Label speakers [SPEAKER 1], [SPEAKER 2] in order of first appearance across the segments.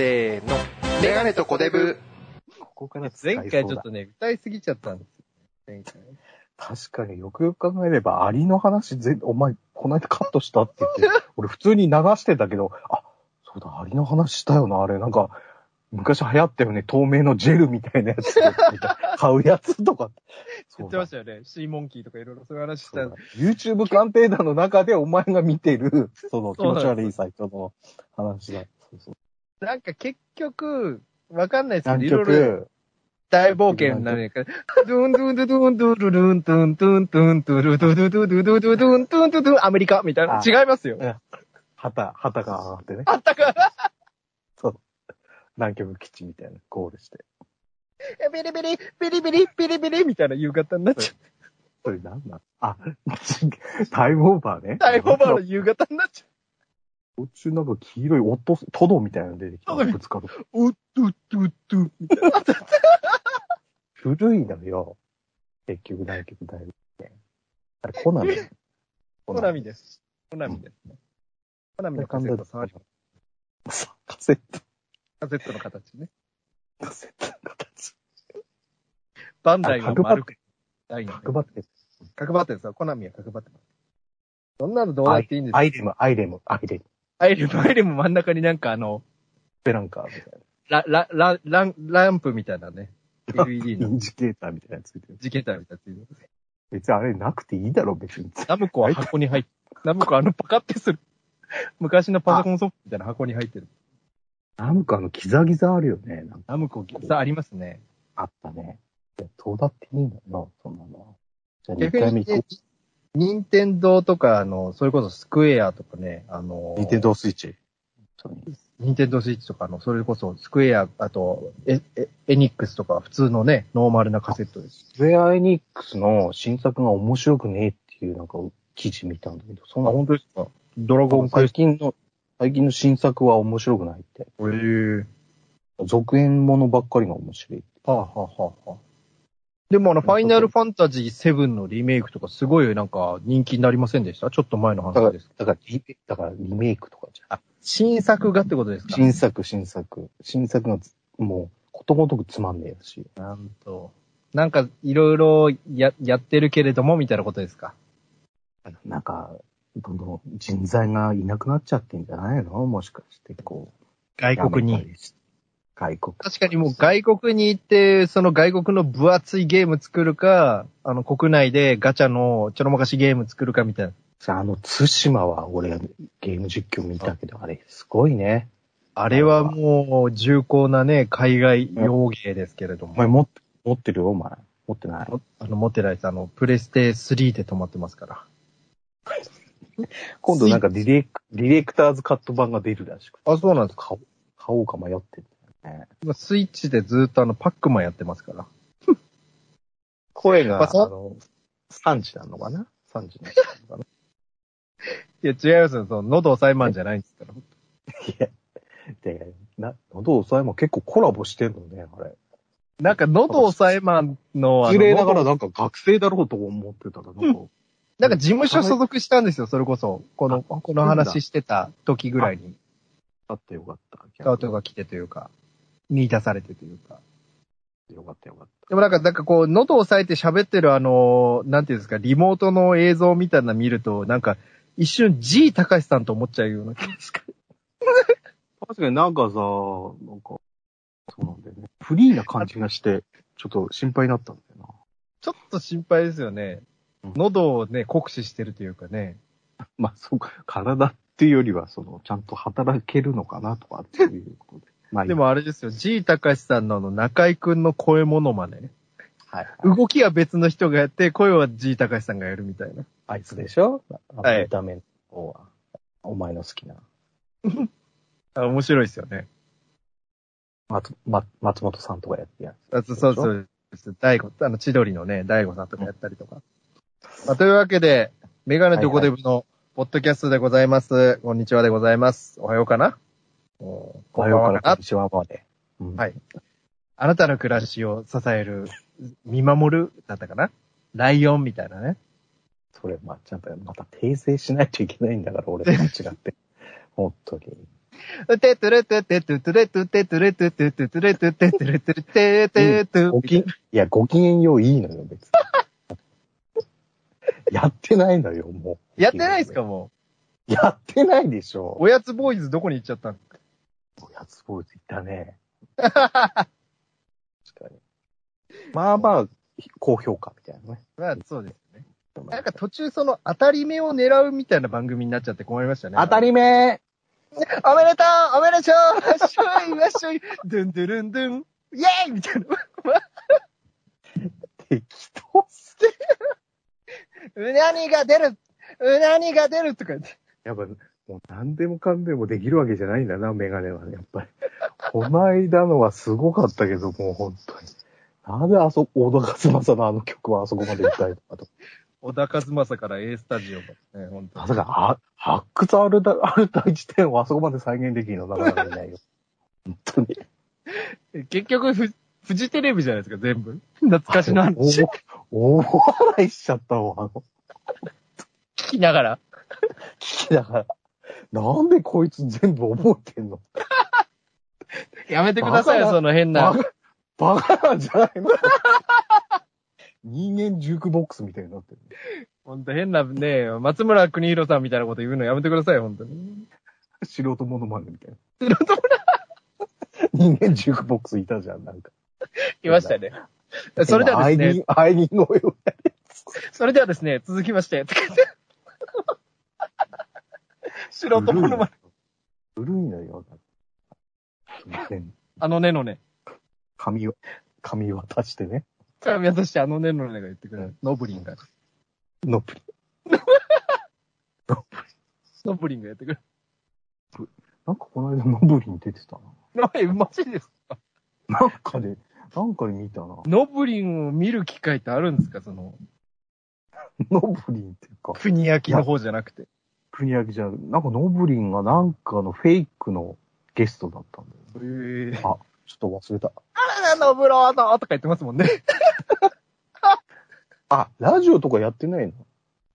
[SPEAKER 1] せーの。メガネとコデブ。
[SPEAKER 2] ここから
[SPEAKER 3] 前回ちょっとね、歌いすぎちゃったんですよ。前回。
[SPEAKER 2] 確かによくよく考えれば、アリの話ぜ、お前、この間カットしたって言って、俺普通に流してたけど、あ、そうだ、アリの話したよな、あれ。なんか、昔流行ったよね、透明のジェルみたいなやつ。買うやつとか。
[SPEAKER 3] 言ってましたよね。シーモンキーとかいろいろそういう話した
[SPEAKER 2] YouTube 鑑定団の中でお前が見てる、その気持ち悪いサイトの話だ。そうそう
[SPEAKER 3] なんか結局、わかんないですけど、
[SPEAKER 2] 南
[SPEAKER 3] いろいろ
[SPEAKER 2] 極、
[SPEAKER 3] 大冒険になるから、ドゥンドゥンドゥドゥンドゥルルンドゥンドゥンドゥンドゥルドゥドゥドゥドゥドゥドゥドゥンドゥンドゥドゥンアメリカみたいな。
[SPEAKER 2] あ
[SPEAKER 3] 違いますよ。
[SPEAKER 2] 旗、旗が上がってね。
[SPEAKER 3] あったか
[SPEAKER 2] 南極基地みたいなゴールして。
[SPEAKER 3] ビリビリ、ビリビリ、ビリビリみたいな夕方になっちゃ
[SPEAKER 2] それなんだあ、タイムオーバーね。
[SPEAKER 3] う。タイムオーバーの夕方になっちゃ
[SPEAKER 2] 途中なんか黄色いオット、トドみたいなの出てきた。ぶつかる。
[SPEAKER 3] う。うっとっとっとみたいな。
[SPEAKER 2] 古いのよ。結局南極大学ね。あれ、コナミ。
[SPEAKER 3] コナミです。コナミですね。コナミのカセット触ります。
[SPEAKER 2] カセット、
[SPEAKER 3] カセットの形ね。
[SPEAKER 2] カセットの形。
[SPEAKER 3] バンダイが丸く。
[SPEAKER 2] 角張ってる。
[SPEAKER 3] 角張ってですよ。コナミは角張ってます。そんなのどうだっていいんですよ。
[SPEAKER 2] アイレム、アイレム、アイレム。
[SPEAKER 3] アイレム、アイレム真ん中になんかあの、
[SPEAKER 2] ペランカーみたい
[SPEAKER 3] ラ、ラ、ラ、ラン、ランプみたいなね。
[SPEAKER 2] な。
[SPEAKER 3] LED
[SPEAKER 2] イ
[SPEAKER 3] の
[SPEAKER 2] ンジケーターみたいなやつついてる。
[SPEAKER 3] ジケーターみたいなやついる。
[SPEAKER 2] 別にあれなくていいだろ、別に。
[SPEAKER 3] ナムコは箱に入って、ナムコあのパカってする。昔のパソコンソフトみたいな箱に入ってる。
[SPEAKER 2] なんかあの、ギザギザあるよね。
[SPEAKER 3] ナムコ、さありますね。
[SPEAKER 2] あったね。いやどうだっていいんだよな、そんなの。じゃあ2
[SPEAKER 3] 逆にね
[SPEAKER 2] 回目行こ、
[SPEAKER 3] 任天堂とか、あの、それこそスクエアとかね、あの
[SPEAKER 2] う。、ニンテンドースイッチ。
[SPEAKER 3] 任天堂スイッチとかの、それこそスクエア、あと、エ、エ、エニックスとか普通のね、ノーマルなカセットです。
[SPEAKER 2] スウェアエニックスの新作が面白くねえっていうなんか記事見たんだけど、そんな
[SPEAKER 3] 本当ですか？ドラゴンクエス
[SPEAKER 2] 最近の、最近の新作は面白くないって。
[SPEAKER 3] ト。へえ。
[SPEAKER 2] 続編ものばっかりが面白い。
[SPEAKER 3] はあ、はあはあはあ、でもあの、ファイナルファンタジー7のリメイクとかすごいなんか人気になりませんでした？ちょっと前の
[SPEAKER 2] だから
[SPEAKER 3] 話です。、
[SPEAKER 2] だからリメ、だからリメイクとかじゃん。
[SPEAKER 3] あ、新作がってことですか？
[SPEAKER 2] 新作、新作。新作がつもう、ことごとくつまんねえやし。
[SPEAKER 3] なんと。なんか、いろいろや、やってるけれども、みたいなことですか？
[SPEAKER 2] なんか、どんどん人材がいなくなっちゃってんじゃないの？もしかして、こう。
[SPEAKER 3] 外国に。
[SPEAKER 2] やめたりし。外国。
[SPEAKER 3] 確かにもう外国に行って、その外国の分厚いゲーム作るか、あの国内でガチャのちょろまかしゲーム作るかみたいな。
[SPEAKER 2] さあ、あの、津島は俺、ゲーム実況見たけど、あれ、すごいね。
[SPEAKER 3] あれはもう重厚なね、海外洋芸ですけれども。
[SPEAKER 2] お前持って、る？よ、お前。持ってない？
[SPEAKER 3] もあの、持ってないです。あの、プレステ3で止まってますから。
[SPEAKER 2] 今度なんかディレク、ディレクターズカット版が出るらしくて。
[SPEAKER 3] あ、そうなんですか。
[SPEAKER 2] 買おう、か迷ってね。
[SPEAKER 3] 今スイッチでずっとあの、パックマンやってますから。
[SPEAKER 2] 声が、あ
[SPEAKER 3] まあそ
[SPEAKER 2] の、3時なのかな ?3 時なのかな？
[SPEAKER 3] いや、違いますよ。その、喉押さえマンじゃないんですから。
[SPEAKER 2] いや、で、な、喉押さえも結構コラボしてんのね、あれ。
[SPEAKER 3] なんか、喉押さえマンの、あの
[SPEAKER 2] 失礼ながら
[SPEAKER 3] 喉
[SPEAKER 2] なんか学生だろうと思ってたら、なんか、
[SPEAKER 3] なんか事務所所属したんですよ、それこそ。この、この話してた時ぐらいに。
[SPEAKER 2] あったよかった。
[SPEAKER 3] スカウトが来てというか、見出されてというか。
[SPEAKER 2] よかったよかっ
[SPEAKER 3] でもなんか、なんかこう、喉を押さえて喋ってるあの、なんていうんですか、リモートの映像みたいなの見ると、なんか、一瞬 G 高橋さんと思っちゃうような気がする。
[SPEAKER 2] た。確かになんかさ、なんか、そうなんだよね。フリーな感じがして、ちょっと心配になったんだよ
[SPEAKER 3] ちょっと心配ですよね
[SPEAKER 2] うん。
[SPEAKER 3] 喉をね、酷使してるというかね。
[SPEAKER 2] な。まあ、そうか、体っていうよりは、その、ちゃんと働けるのかなとかっていうことで。まあいい
[SPEAKER 3] で、もあれですよ、G 高橋さんのあの、中井くんの声モノマネ。
[SPEAKER 2] はい、はい。
[SPEAKER 3] 動きは別の人がやって、声は G 高橋さんがやるみたいな。
[SPEAKER 2] あいつでしょ？あ
[SPEAKER 3] はい
[SPEAKER 2] 見た目の方は。お前の好きな。
[SPEAKER 3] あ面白いですよね。
[SPEAKER 2] 松、ま、松本さんとかやってや
[SPEAKER 3] あそうそうそう。大悟、あの、千鳥のね、大悟さんとかやったりとか。まあ、というわけで、メガネとコデブのポッドキャストでございます。こんにちはでございます。おはようかなお
[SPEAKER 2] はようからこ
[SPEAKER 3] ん
[SPEAKER 2] にちはまで。うん
[SPEAKER 3] はいあなたの暮らしを支える、見守る、だったかな？ライオンみたいなね。
[SPEAKER 2] それ、まあ、ちゃんとまた訂正しないといけないんだから、俺と 間違って。本当に。
[SPEAKER 3] うてってれてってってってれてってってれてってってってれてってってれてってってって
[SPEAKER 2] ごき、いや、ご機嫌よういいのよ、別に。やってないのよ、もう。
[SPEAKER 3] やってないですかも
[SPEAKER 2] やってないでし
[SPEAKER 3] う。
[SPEAKER 2] ょ。
[SPEAKER 3] おやつボーイズどこに行っちゃったんですか
[SPEAKER 2] おやつボーイズいたね。確かに。まあまあ、高評価みたいなね。
[SPEAKER 3] まあ、そうですね。なんか途中その当たり目を狙うみたいな番組になっちゃって困りましたね。
[SPEAKER 2] 当たり目
[SPEAKER 3] おめでとうおめでとうわっしょいわっしょいドゥンドゥルンドゥンイェーイみたいな。
[SPEAKER 2] 適当す
[SPEAKER 3] うなにが出るうなにが出るとか言って。
[SPEAKER 2] やっぱ、もう何でもかんでもできるわけじゃないんだな、メガネはね、やっぱり。こないだのはすごかったけど、もう本当に。なんであそ、小田和正のあの曲はあそこまで歌えたかと。
[SPEAKER 3] 小田和正から A スタジオまでね、本当
[SPEAKER 2] まさか、あ、発掘あるだ、ある大地点をあそこまで再現できるのなかなかいないよ。本当に。
[SPEAKER 3] に。結局フ、フジテレビじゃないですか、全部。懐かしの話。
[SPEAKER 2] 大大笑いしちゃったわ、あの、
[SPEAKER 3] 聞きながら。
[SPEAKER 2] 聞きながら。なんでこいつ全部覚えてんの？
[SPEAKER 3] やめてくださいよ、その変な。
[SPEAKER 2] バカ、なんじゃないの？人間ジュークボックスみたいになってる。
[SPEAKER 3] ほんと変なね、松村邦弘さんみたいなこと言うのやめてくださいよ、ほんとに。
[SPEAKER 2] 素人モノマネみたいな。
[SPEAKER 3] 素人
[SPEAKER 2] 人間ジュークボックスいたじゃん、なんか。
[SPEAKER 3] いましたね。それではですね、
[SPEAKER 2] アイリン、アイリン声をやる。
[SPEAKER 3] それではですね、続きまして。素人ものまね。
[SPEAKER 2] 古いのよ。全
[SPEAKER 3] あのねのね。
[SPEAKER 2] 髪を、髪渡してね。
[SPEAKER 3] 神渡してあのねのねが言ってくれる。ノブリンが。
[SPEAKER 2] のぷり。
[SPEAKER 3] ノブリンがやってくれ
[SPEAKER 2] なんかこの間ノブリン出てたな。
[SPEAKER 3] る。え、マジですか？
[SPEAKER 2] なんかで、なんかで見たな。
[SPEAKER 3] ノブリンを見る機会ってあるんですか？その、
[SPEAKER 2] ノブリンっていうか、
[SPEAKER 3] 国焼きの方じゃなくて。
[SPEAKER 2] 国焼きじゃなくてなんかノブリンがなんかのフェイクのゲストだったんだよ。
[SPEAKER 3] ええ
[SPEAKER 2] ちょっと忘れた。
[SPEAKER 3] あらら、ノブローノとか言ってますもんね。
[SPEAKER 2] あ、ラジオとかやってない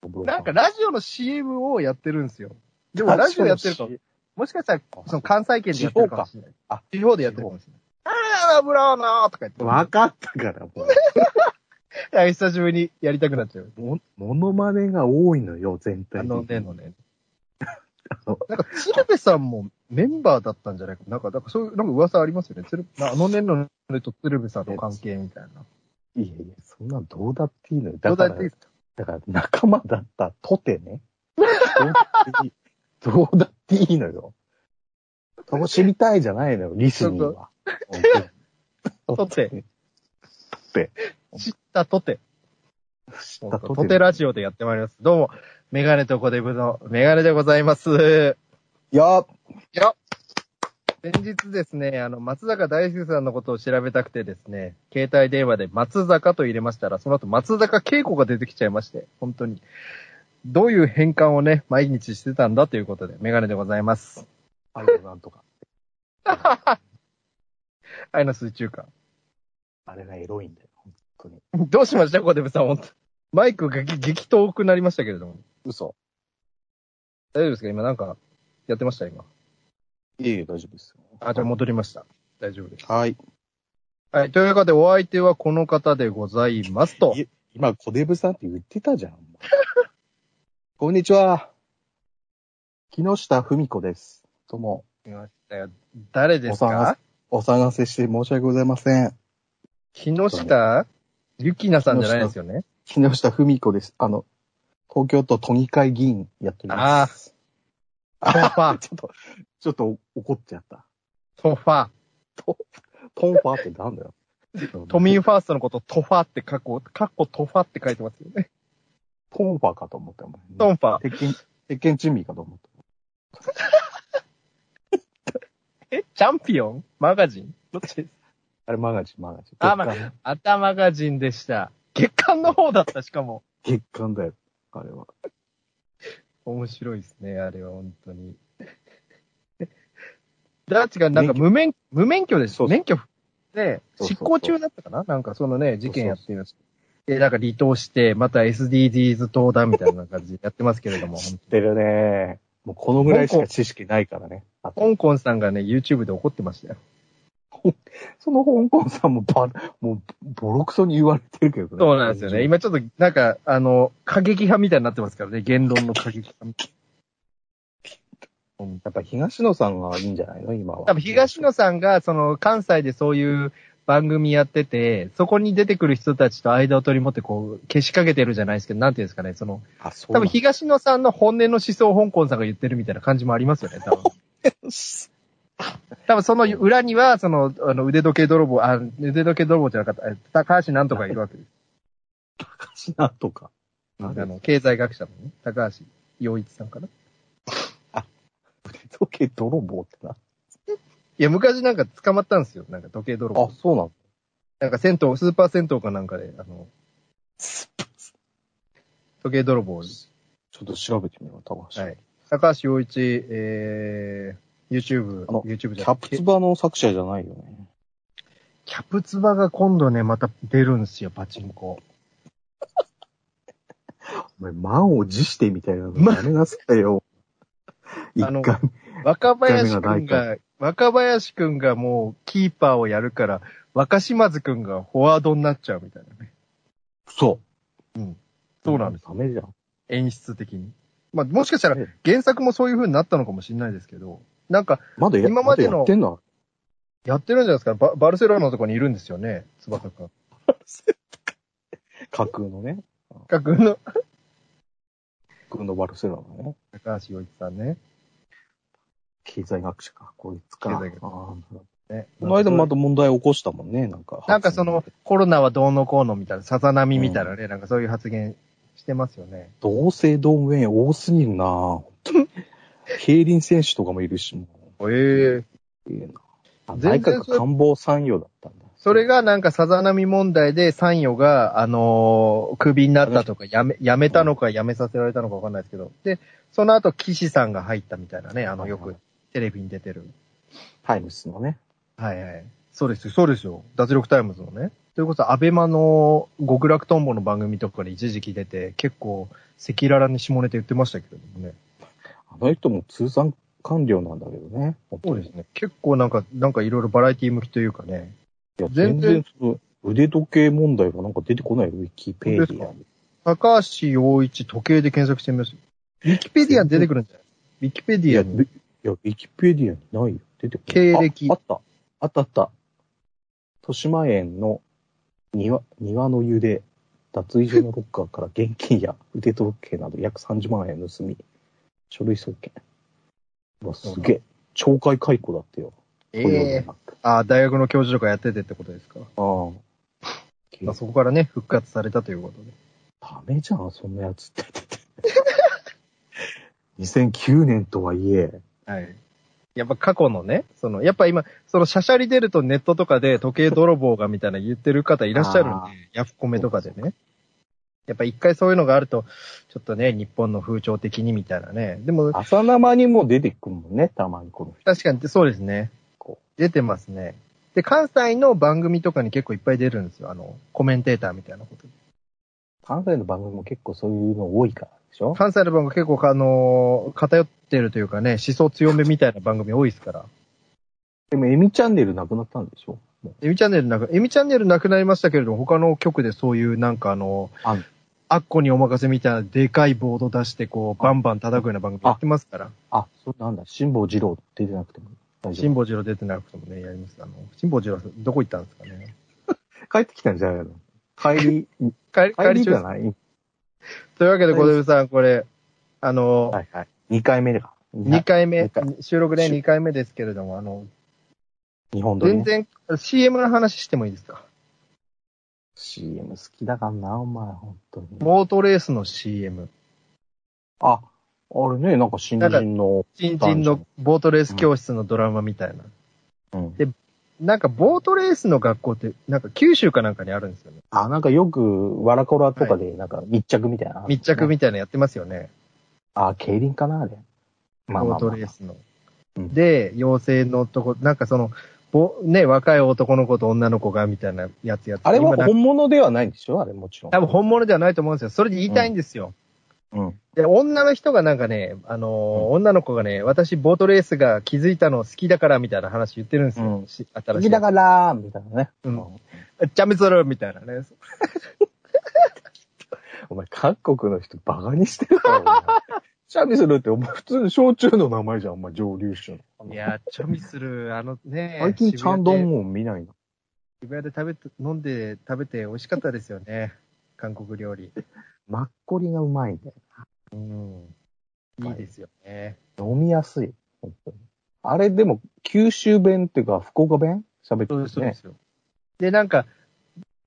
[SPEAKER 2] の？
[SPEAKER 3] なんかラジオの CM をやってるんですよ。でもラジオやってるかも。もしかしたら、その関西圏でやってるかもしれない。
[SPEAKER 2] あ、
[SPEAKER 3] 地方でやってるかもしれない。あらら、ノブローノとか言って。
[SPEAKER 2] わかったから、もう。
[SPEAKER 3] いや久しぶりにやりたくなっちゃう。
[SPEAKER 2] も、モノマネが多いのよ、全体
[SPEAKER 3] あ。のねのね。
[SPEAKER 2] の
[SPEAKER 3] なんか、鶴瓶さんもメンバーだったんじゃない？か。なんか、なんかそういう、なんか噂ありますよね。鶴あのねのねと鶴瓶さんの関係みたいな。
[SPEAKER 2] いやいや、そんなんどうだっていいのよ。
[SPEAKER 3] どう
[SPEAKER 2] だから、
[SPEAKER 3] だっていいですか？
[SPEAKER 2] だから仲間だったとてね。どうだっていいどうだっていいのよ。そこ知りたいじゃないのよ、リスニーは。
[SPEAKER 3] とて。
[SPEAKER 2] とて。
[SPEAKER 3] 知ったとて。
[SPEAKER 2] 知ったとて。
[SPEAKER 3] とてラジオでやってまいります。どうも、メガネとコデブのメガネでございます。
[SPEAKER 2] いや、
[SPEAKER 3] 先日ですね、あの、松坂大輔さんのことを調べたくてですね、携帯電話で松坂と入れましたら、その後松坂慶子が出てきちゃいまして、本当に。どういう変換をね、毎日してたんだということで、メガネでございます。
[SPEAKER 2] 愛のなんとか。
[SPEAKER 3] 愛の水中歌。
[SPEAKER 2] あれがエロいんだよ、本当に。
[SPEAKER 3] どうしました？コデブさん、本当マイクが激激遠くなりましたけれども。
[SPEAKER 2] 嘘。
[SPEAKER 3] 大丈夫ですか？今なんか、やってました？今。
[SPEAKER 2] いえいえ、大丈夫ですよ。
[SPEAKER 3] あ、じゃあ戻りました。大丈夫です。
[SPEAKER 2] はい。
[SPEAKER 3] はい。というわけで、お相手はこの方でございますと。
[SPEAKER 2] い今、コデブさんって言ってたじゃん。こんにちは。木下文子です。どうも、
[SPEAKER 3] いましたよ誰ですか？
[SPEAKER 2] お騒がせして申し訳ございません。
[SPEAKER 3] 木下ゆきなさんじゃないですよね？
[SPEAKER 2] 木下文子です。あの、東京都都議会議員やっております。
[SPEAKER 3] トファ、
[SPEAKER 2] ちょっと、ちょっと怒っちゃった。
[SPEAKER 3] トファ。
[SPEAKER 2] トンファーってなんだよ。
[SPEAKER 3] 都民ファーストのことトファって過去、過去トファって書いてますよね。
[SPEAKER 2] トンファーかと思ったもん、
[SPEAKER 3] トンファ。
[SPEAKER 2] 鉄拳、鉄拳珍味かと思った。
[SPEAKER 3] えチャンピオン？マガジン？どっちです？
[SPEAKER 2] あれ、マガジン、マガジン。
[SPEAKER 3] あ
[SPEAKER 2] 月刊
[SPEAKER 3] あたマガジンでした。月刊の方だった、しかも。
[SPEAKER 2] 月刊だよ、あれは。
[SPEAKER 3] 面白いですね、あれは本当に。ダーチがなんか無免、無免許です。
[SPEAKER 2] そうそう
[SPEAKER 3] 免許で、執行中だったかな？なんかそのね、事件やってるんでなんか離党して、また SDGs 登壇みたいな感じでやってますけれども。
[SPEAKER 2] 知ってるね。もうこのぐらいしか知識ないからね。あ
[SPEAKER 3] 香港さんがね、YouTube で怒ってましたよ。
[SPEAKER 2] その香港さんもば、もう、ボロクソに言われてるけどね。
[SPEAKER 3] そうなんですよね。今ちょっと、なんか、あの、過激派みたいになってますからね。言論の過激派みたい
[SPEAKER 2] うんやっぱ東野さんがいいんじゃないの？今は。
[SPEAKER 3] 多分東野さんが、その、関西でそういう番組やってて、そこに出てくる人たちと間を取り持って、こう、消しかけてるじゃないですけど、なんていうんですかね、その、
[SPEAKER 2] あ、そう
[SPEAKER 3] 多分東野さんの本音の思想を香港さんが言ってるみたいな感じもありますよね、多分。多分その裏には、その、あの、腕時計泥棒、あ、腕時計泥棒じゃなかった、え高橋なんとかいるわけです。
[SPEAKER 2] 高橋なんとか。
[SPEAKER 3] あの、経済学者のね、高橋洋一さんかな。
[SPEAKER 2] 腕時計泥棒ってな。
[SPEAKER 3] いや、昔なんか捕まったんですよ。なんか時計泥棒
[SPEAKER 2] あ。、そうなの
[SPEAKER 3] なんか銭湯、スーパー銭湯かなんかで、あの、時計泥棒。
[SPEAKER 2] ちょっと調べてみよう、高橋。
[SPEAKER 3] はい。高橋洋一、えー、YouTube、
[SPEAKER 2] あの
[SPEAKER 3] YouTube じ
[SPEAKER 2] キ
[SPEAKER 3] ゃな
[SPEAKER 2] ャプツバの作者じゃないよね。
[SPEAKER 3] キャプツバが今度ね、また出るんですよ、パチンコ。
[SPEAKER 2] お前、満を持してみたいなのやめなさいよ。一
[SPEAKER 3] あの
[SPEAKER 2] 回。
[SPEAKER 3] 若林くん
[SPEAKER 2] が
[SPEAKER 3] が、若林くんがもうキーパーをやるから、若島津くんがフォワードになっちゃうみたいなね。
[SPEAKER 2] そう。
[SPEAKER 3] そうなんです。
[SPEAKER 2] ダメじゃん。
[SPEAKER 3] 演出的に。まあ、もしかしたら
[SPEAKER 2] え
[SPEAKER 3] 原作もそういう風になったのかもしれないですけど、なんか、
[SPEAKER 2] まだや
[SPEAKER 3] 今までの
[SPEAKER 2] だやってんの？
[SPEAKER 3] やってるんじゃないですか？ババルセロナのとこにいるんですよね、翼くん。
[SPEAKER 2] 架空のね。
[SPEAKER 3] 架空の
[SPEAKER 2] 架空のバルセロナね。
[SPEAKER 3] 高橋洋一さんね。
[SPEAKER 2] 経済学者か、こいつか。
[SPEAKER 3] 経済学者ね
[SPEAKER 2] この間また問題起こしたもんね、なんか。
[SPEAKER 3] なんかその、コロナはどうのこうのみたいな、さざ波みたいなね、なんかそういう発言してますよね。
[SPEAKER 2] 同姓同名多すぎるなぁ。競輪選手とかもいるし、も
[SPEAKER 3] ええ
[SPEAKER 2] う。いいなあ内閣官房参与だったんだ。
[SPEAKER 3] それがなんかさざ波問題で参与が、あのークビになったとか、やめ、やめたのかやめさせられたのかわかんないですけど。で、その後、岸さんが入ったみたいなね、あの、よくテレビに出てる。
[SPEAKER 2] タイムスのね。
[SPEAKER 3] はいはい。そうですよ、そうですよ。脱力タイムズのね。それこそ、アベマの極楽とんぼの番組とかで一時期出て、結構、赤裸々に下ネタ言ってましたけれどもね。
[SPEAKER 2] あの人も通産官僚なんだけどね。
[SPEAKER 3] そうですね。結構なんか、なんかいろいろバラエティ向きというかね。
[SPEAKER 2] いや、
[SPEAKER 3] 全然
[SPEAKER 2] 腕時計問題がなんか出てこないよ、ウィキペディアに。
[SPEAKER 3] 高橋洋一時計で検索してみます。ウィキペディアに出てくるんじゃない？ウィキペディアに？
[SPEAKER 2] ウィいや、ウィキペディアにないよ。出てこない。
[SPEAKER 3] 経歴
[SPEAKER 2] ああった。あったあった。豊島園の庭、庭の湯で、脱衣所のロッカーから現金や腕時計など約30万円盗み、書類送検。うわ、すげえ。懲戒解雇だってよ。
[SPEAKER 3] ええ
[SPEAKER 2] じゃなく
[SPEAKER 3] ああ、大学の教授とかやっててってことですか？
[SPEAKER 2] ああ。
[SPEAKER 3] まあ、そこからね、復活されたということで。
[SPEAKER 2] ダメじゃん、そんなやつって。2009年とはいえ、
[SPEAKER 3] はい。やっぱ過去のね、その、やっぱ今、そのシャシャリ出るとネットとかで時計泥棒がみたいな言ってる方いらっしゃるん
[SPEAKER 2] あ
[SPEAKER 3] で、ヤフコメとかでね。やっぱ一回そういうのがあると、ちょっとね、日本の風潮的にみたいなね。でも、
[SPEAKER 2] 朝生にも出てくるもんね、たまにこの人。
[SPEAKER 3] 確かにそうですね
[SPEAKER 2] こ。
[SPEAKER 3] 出てますね。で、関西の番組とかに結構いっぱい出るんですよ。あの、コメンテーターみたいなことで。
[SPEAKER 2] 関西の番組も結構そういうの多いからでしょ？
[SPEAKER 3] 関西の番組結構あの、偏ってるというかね、思想強めみたいな番組多いですから。
[SPEAKER 2] でも、エミチャンネルなくなったんでしょ？
[SPEAKER 3] エミチャンネルなく、エミチャンネルなくなりましたけれども、他の局でそういうなんかあの、
[SPEAKER 2] あ
[SPEAKER 3] アッコにお任せみたいなでかいボード出してこう、バンバン叩くような番組やってますから。
[SPEAKER 2] あ、そうなんだ。辛坊二郎出てなくても大丈
[SPEAKER 3] 辛坊治郎出てなくてもね、やります。あの、辛坊治郎どこ行ったんですかね。
[SPEAKER 2] 夫。帰ってきたんじゃないの？帰り、
[SPEAKER 3] 帰り、
[SPEAKER 2] 帰りじゃ
[SPEAKER 3] い
[SPEAKER 2] ない？
[SPEAKER 3] というわけで、小出さん、これ、あの、
[SPEAKER 2] はいはい。2回目だ。
[SPEAKER 3] 2回目
[SPEAKER 2] 二回、
[SPEAKER 3] 収録で
[SPEAKER 2] し
[SPEAKER 3] 2回目ですけれども、あの、
[SPEAKER 2] 日本撮り、
[SPEAKER 3] 全
[SPEAKER 2] ね。
[SPEAKER 3] 然、CM の話してもいいですか？
[SPEAKER 2] CM 好きだからな、お前、本当に。
[SPEAKER 3] モートレースの CM。
[SPEAKER 2] あ、あれね、なんか新人の、
[SPEAKER 3] 新人のボートレース教室のドラマみたいな。
[SPEAKER 2] うん
[SPEAKER 3] でなんか、ボートレースの学校って、なんか九州かなんかにあるんですよね。
[SPEAKER 2] あ、なんかよく、わらこらとかで、なんか密着みたいな。
[SPEAKER 3] 密着みたいなのやってますよね。
[SPEAKER 2] あ、競輪かな、あれ。まあ
[SPEAKER 3] ボー
[SPEAKER 2] まあ、まあ
[SPEAKER 3] トレースの。
[SPEAKER 2] うん
[SPEAKER 3] で、妖精の男、なんかその、ぼね、若い男の子と女の子がみたいなやつやって
[SPEAKER 2] あれは本物ではないんでしょ？あれもちろん。
[SPEAKER 3] 多分本物ではないと思うんですよ。それで言いたいんですよ。
[SPEAKER 2] うん。
[SPEAKER 3] で、女の人がなんかね、あのー女の子がね、私ボートレースが気づいたの好きだからみたいな話言ってるんですよ。
[SPEAKER 2] うん
[SPEAKER 3] し新しい。
[SPEAKER 2] 次だから、みたいなね。
[SPEAKER 3] うんチャミするみたいなね。
[SPEAKER 2] お前、韓国の人バカにしてるから、お前シャミするって、お前普通に焼酎の名前じゃん、お前蒸留酒の。
[SPEAKER 3] いや、チャミする、あのね。
[SPEAKER 2] 最近ちゃんどんもん見ないな。
[SPEAKER 3] 渋谷で食べて、飲んで食べて美味しかったですよね。韓国料理。
[SPEAKER 2] マッコリがうまいんだよ。
[SPEAKER 3] うん。いいですよね。
[SPEAKER 2] 飲みやすい。本当にあれでも、九州弁っていうか、福岡弁？喋ってるね。
[SPEAKER 3] ですそうですよ。で、なんか、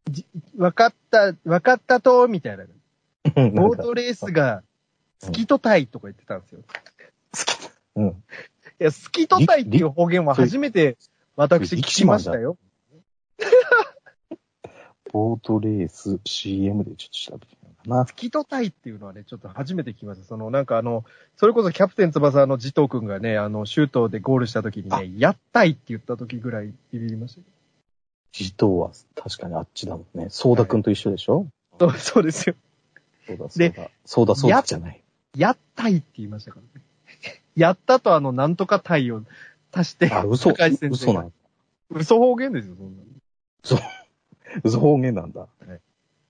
[SPEAKER 3] じ分かった、分かったと、みたいな。ボートレースが好きとたいとか言ってたんですよ。
[SPEAKER 2] うん。
[SPEAKER 3] いや、好きとたいっていう方言は初めて私聞きましたよ。
[SPEAKER 2] ボートレース CM でちょっと調べてみようかな。
[SPEAKER 3] 好きとたいっていうのはね、ちょっと初めて聞きました。その、なんかあの、それこそキャプテン翼のジトー君がね、あの、シュートでゴールした時にね、やったいって言った時ぐらいビビりました
[SPEAKER 2] ジトーは確かにあっちだもんね。ソーダくんと一緒でしょ、
[SPEAKER 3] けど。そうそうですよ。
[SPEAKER 2] そうだ、そう
[SPEAKER 3] で
[SPEAKER 2] だ。そうだ、そうだじゃない。
[SPEAKER 3] やったいって言いましたからね。やったとあの、なんとかたいを足して、
[SPEAKER 2] あ、嘘、嘘なの？
[SPEAKER 3] 嘘方言ですよ、そんなの。
[SPEAKER 2] 嘘方言なんだ。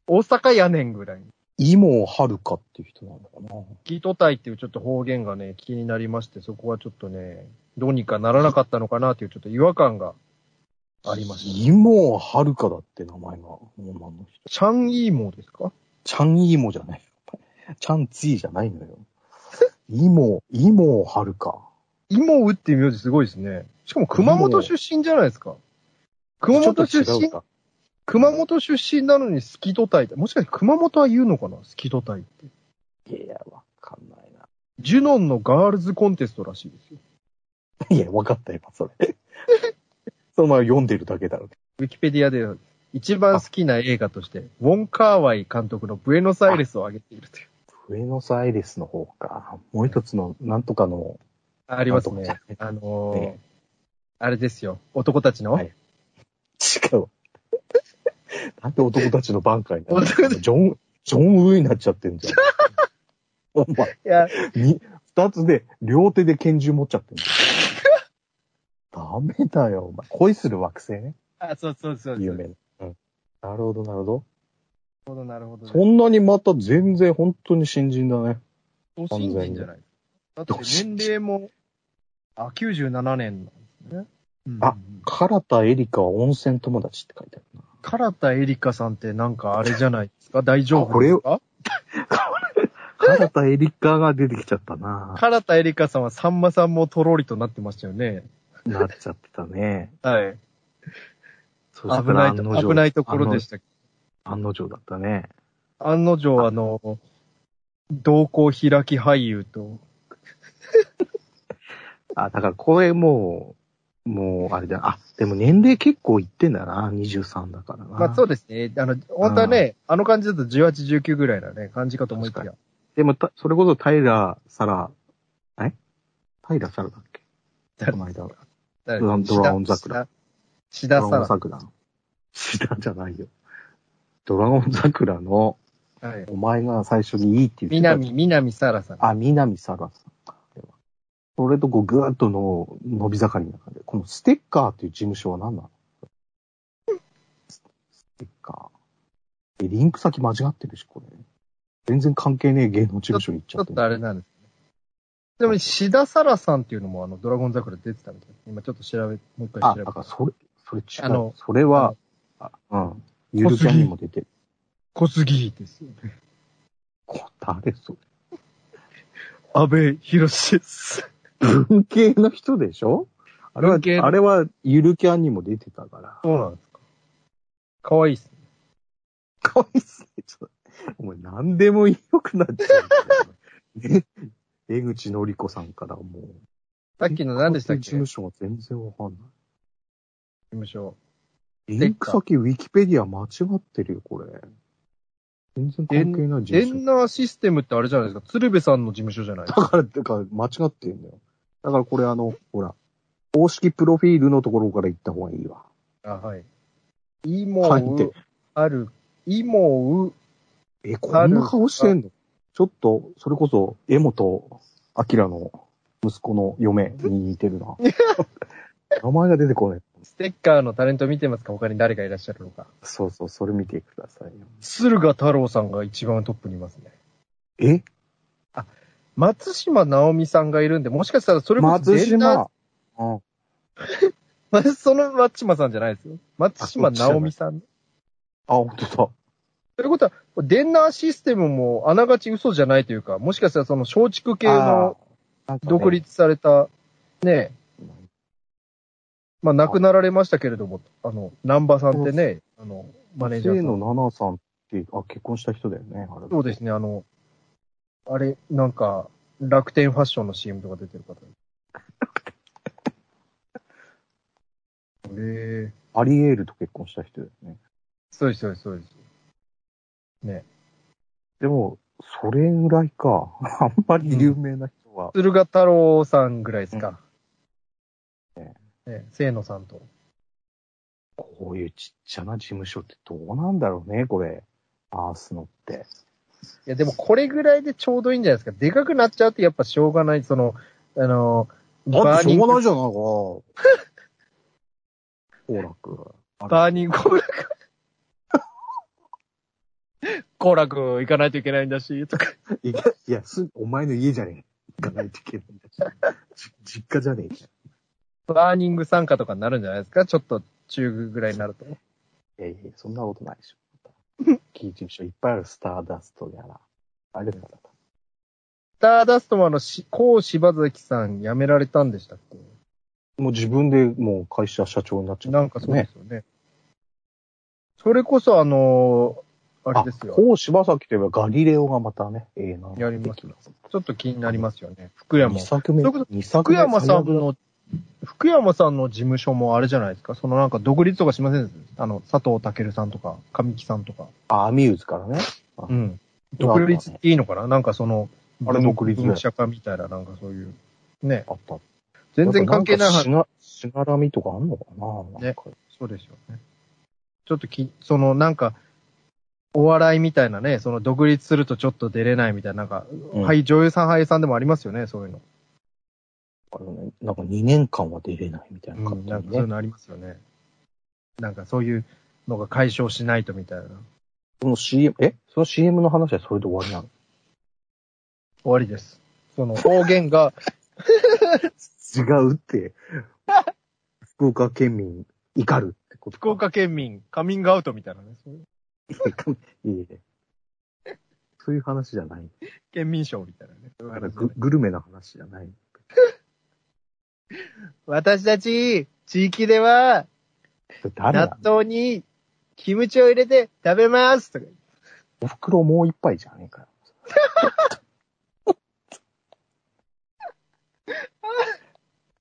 [SPEAKER 3] 大阪やねんぐらいに。
[SPEAKER 2] イモはるかっていう人なのかな。
[SPEAKER 3] キートタイっていうちょっと方言がね、気になりまして、そこはちょっとね、どうにかならなかったのかなっていうちょっと違和感がありました。
[SPEAKER 2] イモはるかだって名前が、女の人。
[SPEAKER 3] チャンイーモですか？
[SPEAKER 2] チャンイモじゃない。チャンツィじゃないのよ。イモ、イモはるか。
[SPEAKER 3] イモウっていう名字すごいですね。しかも熊本出身じゃないですか。熊本出身？熊本出身なのにスキトタイって。もしかして熊本は言うのかな？スキトタイって。
[SPEAKER 2] いや、わかんないな。
[SPEAKER 3] ジュノンのガールズコンテストらしいですよ。
[SPEAKER 2] いや、わかったよ、それ。そのまま読んでるだけだろ。
[SPEAKER 3] ウィキペディアで一番好きな映画として、ウォン・カーワイ監督のブエノスアイレスを挙げているという。
[SPEAKER 2] ブエノスアイレスの方か。もう一つの、なんとかの、
[SPEAKER 3] ありますね。あのー
[SPEAKER 2] ね
[SPEAKER 3] あれですよ。男たちの、
[SPEAKER 2] はい違う。なんで男たちの挽回なの？ジョン、ジョンウーになっちゃってんじゃん。お前、
[SPEAKER 3] いや、
[SPEAKER 2] に、二つで、両手で拳銃持っちゃってんじゃん。ダメだよ、お前。恋する惑星ね。
[SPEAKER 3] あ、そうそうそうそう。
[SPEAKER 2] 有名な。うん。なるほど、なるほど。
[SPEAKER 3] なるほど、なるほどね。
[SPEAKER 2] そんなにまた全然本当に新人だね。
[SPEAKER 3] 新人じゃないだって年齢も、あ、97年なんですね。うん
[SPEAKER 2] あ唐田エリカは温泉友達って書いてあるな。
[SPEAKER 3] 唐田エリカさんってなんかあれじゃないですか？大丈夫ですか？
[SPEAKER 2] 唐田エリカが出てきちゃったな。
[SPEAKER 3] 唐田エリカさんはさんまさんもとろりとなってましたよね。
[SPEAKER 2] なっちゃってたね。
[SPEAKER 3] はい。
[SPEAKER 2] そした
[SPEAKER 3] 危ない危ないところでした。
[SPEAKER 2] 案の定だったね。
[SPEAKER 3] 案の定、あの、同行開き俳優と、
[SPEAKER 2] あ、だからこれもう、もうあれだ。あ、でも年齢結構いってんだな。23だからな。
[SPEAKER 3] まあそうですね。あの、本当はね、あの感じだと18、19ぐらいなね、感じかと思いきや。
[SPEAKER 2] でもた、それこそタイラー・サラ、え？タイラー・サラだっけ？この間。
[SPEAKER 3] 誰？
[SPEAKER 2] ドラドラゴン桜。
[SPEAKER 3] 志
[SPEAKER 2] ドラゴン
[SPEAKER 3] 田さ
[SPEAKER 2] 桜。シダじゃないよ。ドラゴン桜の、
[SPEAKER 3] ん。はい。
[SPEAKER 2] お前が最初にいいって言ってた。
[SPEAKER 3] 南、南沙羅さん。
[SPEAKER 2] あ、南サラさんそれとこうぐーっとの伸び盛りの中で、このステッカーっていう事務所は何なの？ステッカー。え、リンク先間違ってるし、これ。全然関係ねえ芸能事務所に行っち
[SPEAKER 3] ちょっ
[SPEAKER 2] ゃってる。
[SPEAKER 3] とあれなんですね。でも、志田沙羅さんっていうのもあの、ドラゴン桜出てたみたい。今ちょっと調べ、もう一回
[SPEAKER 2] あ、
[SPEAKER 3] 調べ
[SPEAKER 2] だからそれ、それ違う。
[SPEAKER 3] あの
[SPEAKER 2] それは、あうん。ゆるキャンにも出てる。
[SPEAKER 3] 小杉ですよね。
[SPEAKER 2] こ誰それ。
[SPEAKER 3] 安倍博士です。
[SPEAKER 2] 文系の人でしょ？あれはあれはゆるキャンにも出てたから。
[SPEAKER 3] そうなんですか。かわいいっすね。
[SPEAKER 2] かわいいっすね。ちょっと、お前何でも良くなっちゃう。ね。江口のり子さんからもう。
[SPEAKER 3] さっきの何でしたっけ？
[SPEAKER 2] 事
[SPEAKER 3] 事
[SPEAKER 2] 務所が全然わかんない。
[SPEAKER 3] 務所。
[SPEAKER 2] リンク先ウィキペディア間違ってるよ、これ。全然関係ない事
[SPEAKER 3] エ
[SPEAKER 2] 務所。
[SPEAKER 3] ンナーシステムってあれじゃないですか。鶴瓶さんの事務所じゃないですか。
[SPEAKER 2] だから、だから間違ってんだよ。だからこれあの、ほら、公式プロフィールのところから行った方がいいわ。
[SPEAKER 3] あ、はい。イモ
[SPEAKER 2] 入って
[SPEAKER 3] ウ、ある、イモウ、
[SPEAKER 2] え、こんな顔してんの？ちょっと、それこそ、江本明の息子の嫁に似てるな。名前が出てこない。
[SPEAKER 3] ステッカーのタレント見てますか？他に誰がいらっしゃるのか？
[SPEAKER 2] そうそう、それ見てくださいよ。
[SPEAKER 3] 駿河太郎さんが一番トップにいますね。
[SPEAKER 2] え？
[SPEAKER 3] 松島直美さんがいるんで、もしかしたらそれこそ
[SPEAKER 2] 松島。うん。
[SPEAKER 3] まその松島さんじゃないですよ。松島直美さん。
[SPEAKER 2] あ、本当だ。
[SPEAKER 3] ということは、デンナーシステムもあながち嘘じゃないというか、もしかしたらその松竹系の独立された、ね、まあ亡くなられましたけれども、あの、南波さんってね、あの、マネージャー
[SPEAKER 2] 清野
[SPEAKER 3] さん。
[SPEAKER 2] 奈々さんって、あ、結婚した人だよね、あれ。
[SPEAKER 3] そうですね、あの、あれ、なんか、楽天ファッションの CM とか出てる方。え え
[SPEAKER 2] アリエールと結婚した人だよね。
[SPEAKER 3] そうです、そうです、そうです。
[SPEAKER 2] でも、それぐらいか。あんまり有名な人は。
[SPEAKER 3] 鶴賀太郎さんぐらいですか。
[SPEAKER 2] うん
[SPEAKER 3] ねね清野さんと。
[SPEAKER 2] こういうちっちゃな事務所ってどうなんだろうね、これ。アースのって。
[SPEAKER 3] いや、でもこれぐらいでちょうどいいんじゃないですか。でかくなっちゃうとやっぱしょうがない。その、あの、
[SPEAKER 2] だってしょうがない
[SPEAKER 3] い。
[SPEAKER 2] じゃないか。好楽。
[SPEAKER 3] バーニングコーラク。コーラク行かないといけないんだし、とか。
[SPEAKER 2] いや、いや、す、お前の家じゃねえ。行かないといけないんだし。じ実家じゃねえじ
[SPEAKER 3] バーニング参加とかになるんじゃないですか？ちょっと中ぐらいになると。
[SPEAKER 2] いやいや、そんなことないでしょ。キー事務所いっぱいあるスターダストやら。あれだから。
[SPEAKER 3] スターダストもあの、し、こう柴崎さん辞められたんでしたっけ？
[SPEAKER 2] もう自分でもう会社社長になっちゃった、
[SPEAKER 3] なんかそうですよね。それこそあのあれですよ。
[SPEAKER 2] こう柴崎といえばガリレオがまたね、ええな。
[SPEAKER 3] やりますちょっと気になりますよね。福山
[SPEAKER 2] 2。作目。
[SPEAKER 3] そういうこ
[SPEAKER 2] 二作目
[SPEAKER 3] 福山さんの、福山さんの事務所もあれじゃないですか？そのなんか独立とかしません？あの、佐藤健さんとか、神木さんとか。
[SPEAKER 2] あ、アミューズからね。
[SPEAKER 3] うん。独立っていいのかな？なんかその、
[SPEAKER 2] あれ独立だよ
[SPEAKER 3] 文社化みたいな、なんかそういう。ね。
[SPEAKER 2] あった。
[SPEAKER 3] 全然関係ない話。
[SPEAKER 2] しが、しがらみとかあんのかな？
[SPEAKER 3] ねそうですよね。ちょっとき、そのなんか、お笑いみたいなね、その独立するとちょっと出れないみたいな、なんか、
[SPEAKER 2] うん
[SPEAKER 3] はい、女優さん俳優さんでもありますよね、そういうの。
[SPEAKER 2] あのね、なんか2年間は出れないみたいな
[SPEAKER 3] うん、
[SPEAKER 2] 感じ
[SPEAKER 3] なんかそういうのありますよね。なんかそういうのが解消しないとみたいな。
[SPEAKER 2] その CM、え？その CM の話はそれで終わりなの？
[SPEAKER 3] 終わりです。その方言が、
[SPEAKER 2] 違うって。福岡県民怒るってことか
[SPEAKER 3] 福岡県民カミングアウトみたいなね。そういう
[SPEAKER 2] いいえ。そういう話じゃない。
[SPEAKER 3] 県民賞みたいなね。
[SPEAKER 2] だからググルメの話じゃない。
[SPEAKER 3] 私たち、地域では、納
[SPEAKER 2] の
[SPEAKER 3] 豆にキムチを入れて食べますとか。
[SPEAKER 2] お袋もう一杯じゃねえかよ。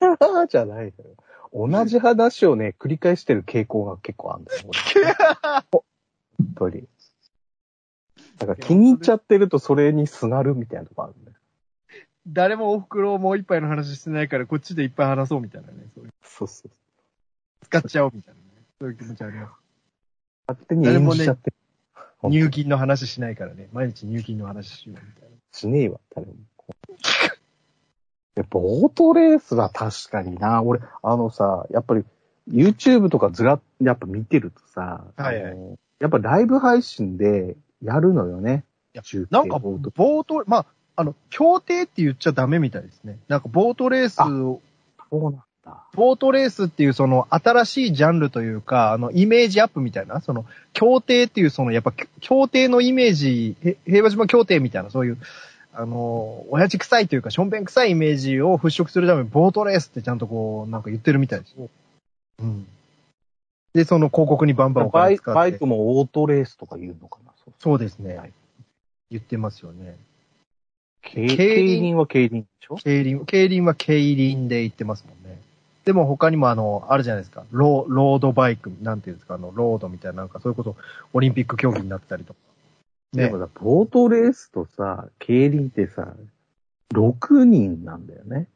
[SPEAKER 2] じゃないのよ。同じ話をね、繰り返してる傾向が結構あるんだよ、俺。本当に。だから気に入っちゃってるとそれにすがるみたいなとこあるんだよ。
[SPEAKER 3] 誰もお袋をもう一杯の話してないから、こっちでいっぱい話そうみたいなね。そういう
[SPEAKER 2] そうそう。
[SPEAKER 3] 使っちゃおうみたいなね。そういう気持ちあります。
[SPEAKER 2] 勝手に演じちゃってる。本当に
[SPEAKER 3] 入金の話しないからね。毎日入金の話しようみたいな。
[SPEAKER 2] しねえわ、誰も。やっぱオートレースは確かにな。俺、あのさ、やっぱり YouTube とかずらっ、やっぱ見てるとさ、
[SPEAKER 3] はいはい
[SPEAKER 2] あのやっぱライブ配信でやるのよね。
[SPEAKER 3] いや
[SPEAKER 2] 中継
[SPEAKER 3] なんか、
[SPEAKER 2] オート
[SPEAKER 3] ボート、まあ、あの、協定って言っちゃダメみたいですね。なんか、ボートレースを、
[SPEAKER 2] そうなんだ。
[SPEAKER 3] ボートレースっていうその新しいジャンルというか、あの、イメージアップみたいな、その、協定っていうその、やっぱ、協定のイメージ、へ平和島協定みたいな、そういう、あの、親父臭いというか、しょんべん臭いイメージを払拭するために、ボートレースってちゃんとこう、なんか言ってるみたいですよ。うん。で、その広告にバンバンお金使って。
[SPEAKER 2] バイクもオートレースとか言うのかな？そう
[SPEAKER 3] そうですね。
[SPEAKER 2] はい
[SPEAKER 3] 言ってますよね。
[SPEAKER 2] 競
[SPEAKER 3] 競輪
[SPEAKER 2] は競輪でしょ？
[SPEAKER 3] 競輪、競輪は競輪で言ってますもんね。でも他にもあの、あるじゃないですか。ロー、ロードバイク、なんていうんですか、あの、ロードみたいな、なんか、それこそオリンピック競技になったりとか。ね
[SPEAKER 2] でも。さ、ボートレースとさ、競輪ってさ、6人なんだよね。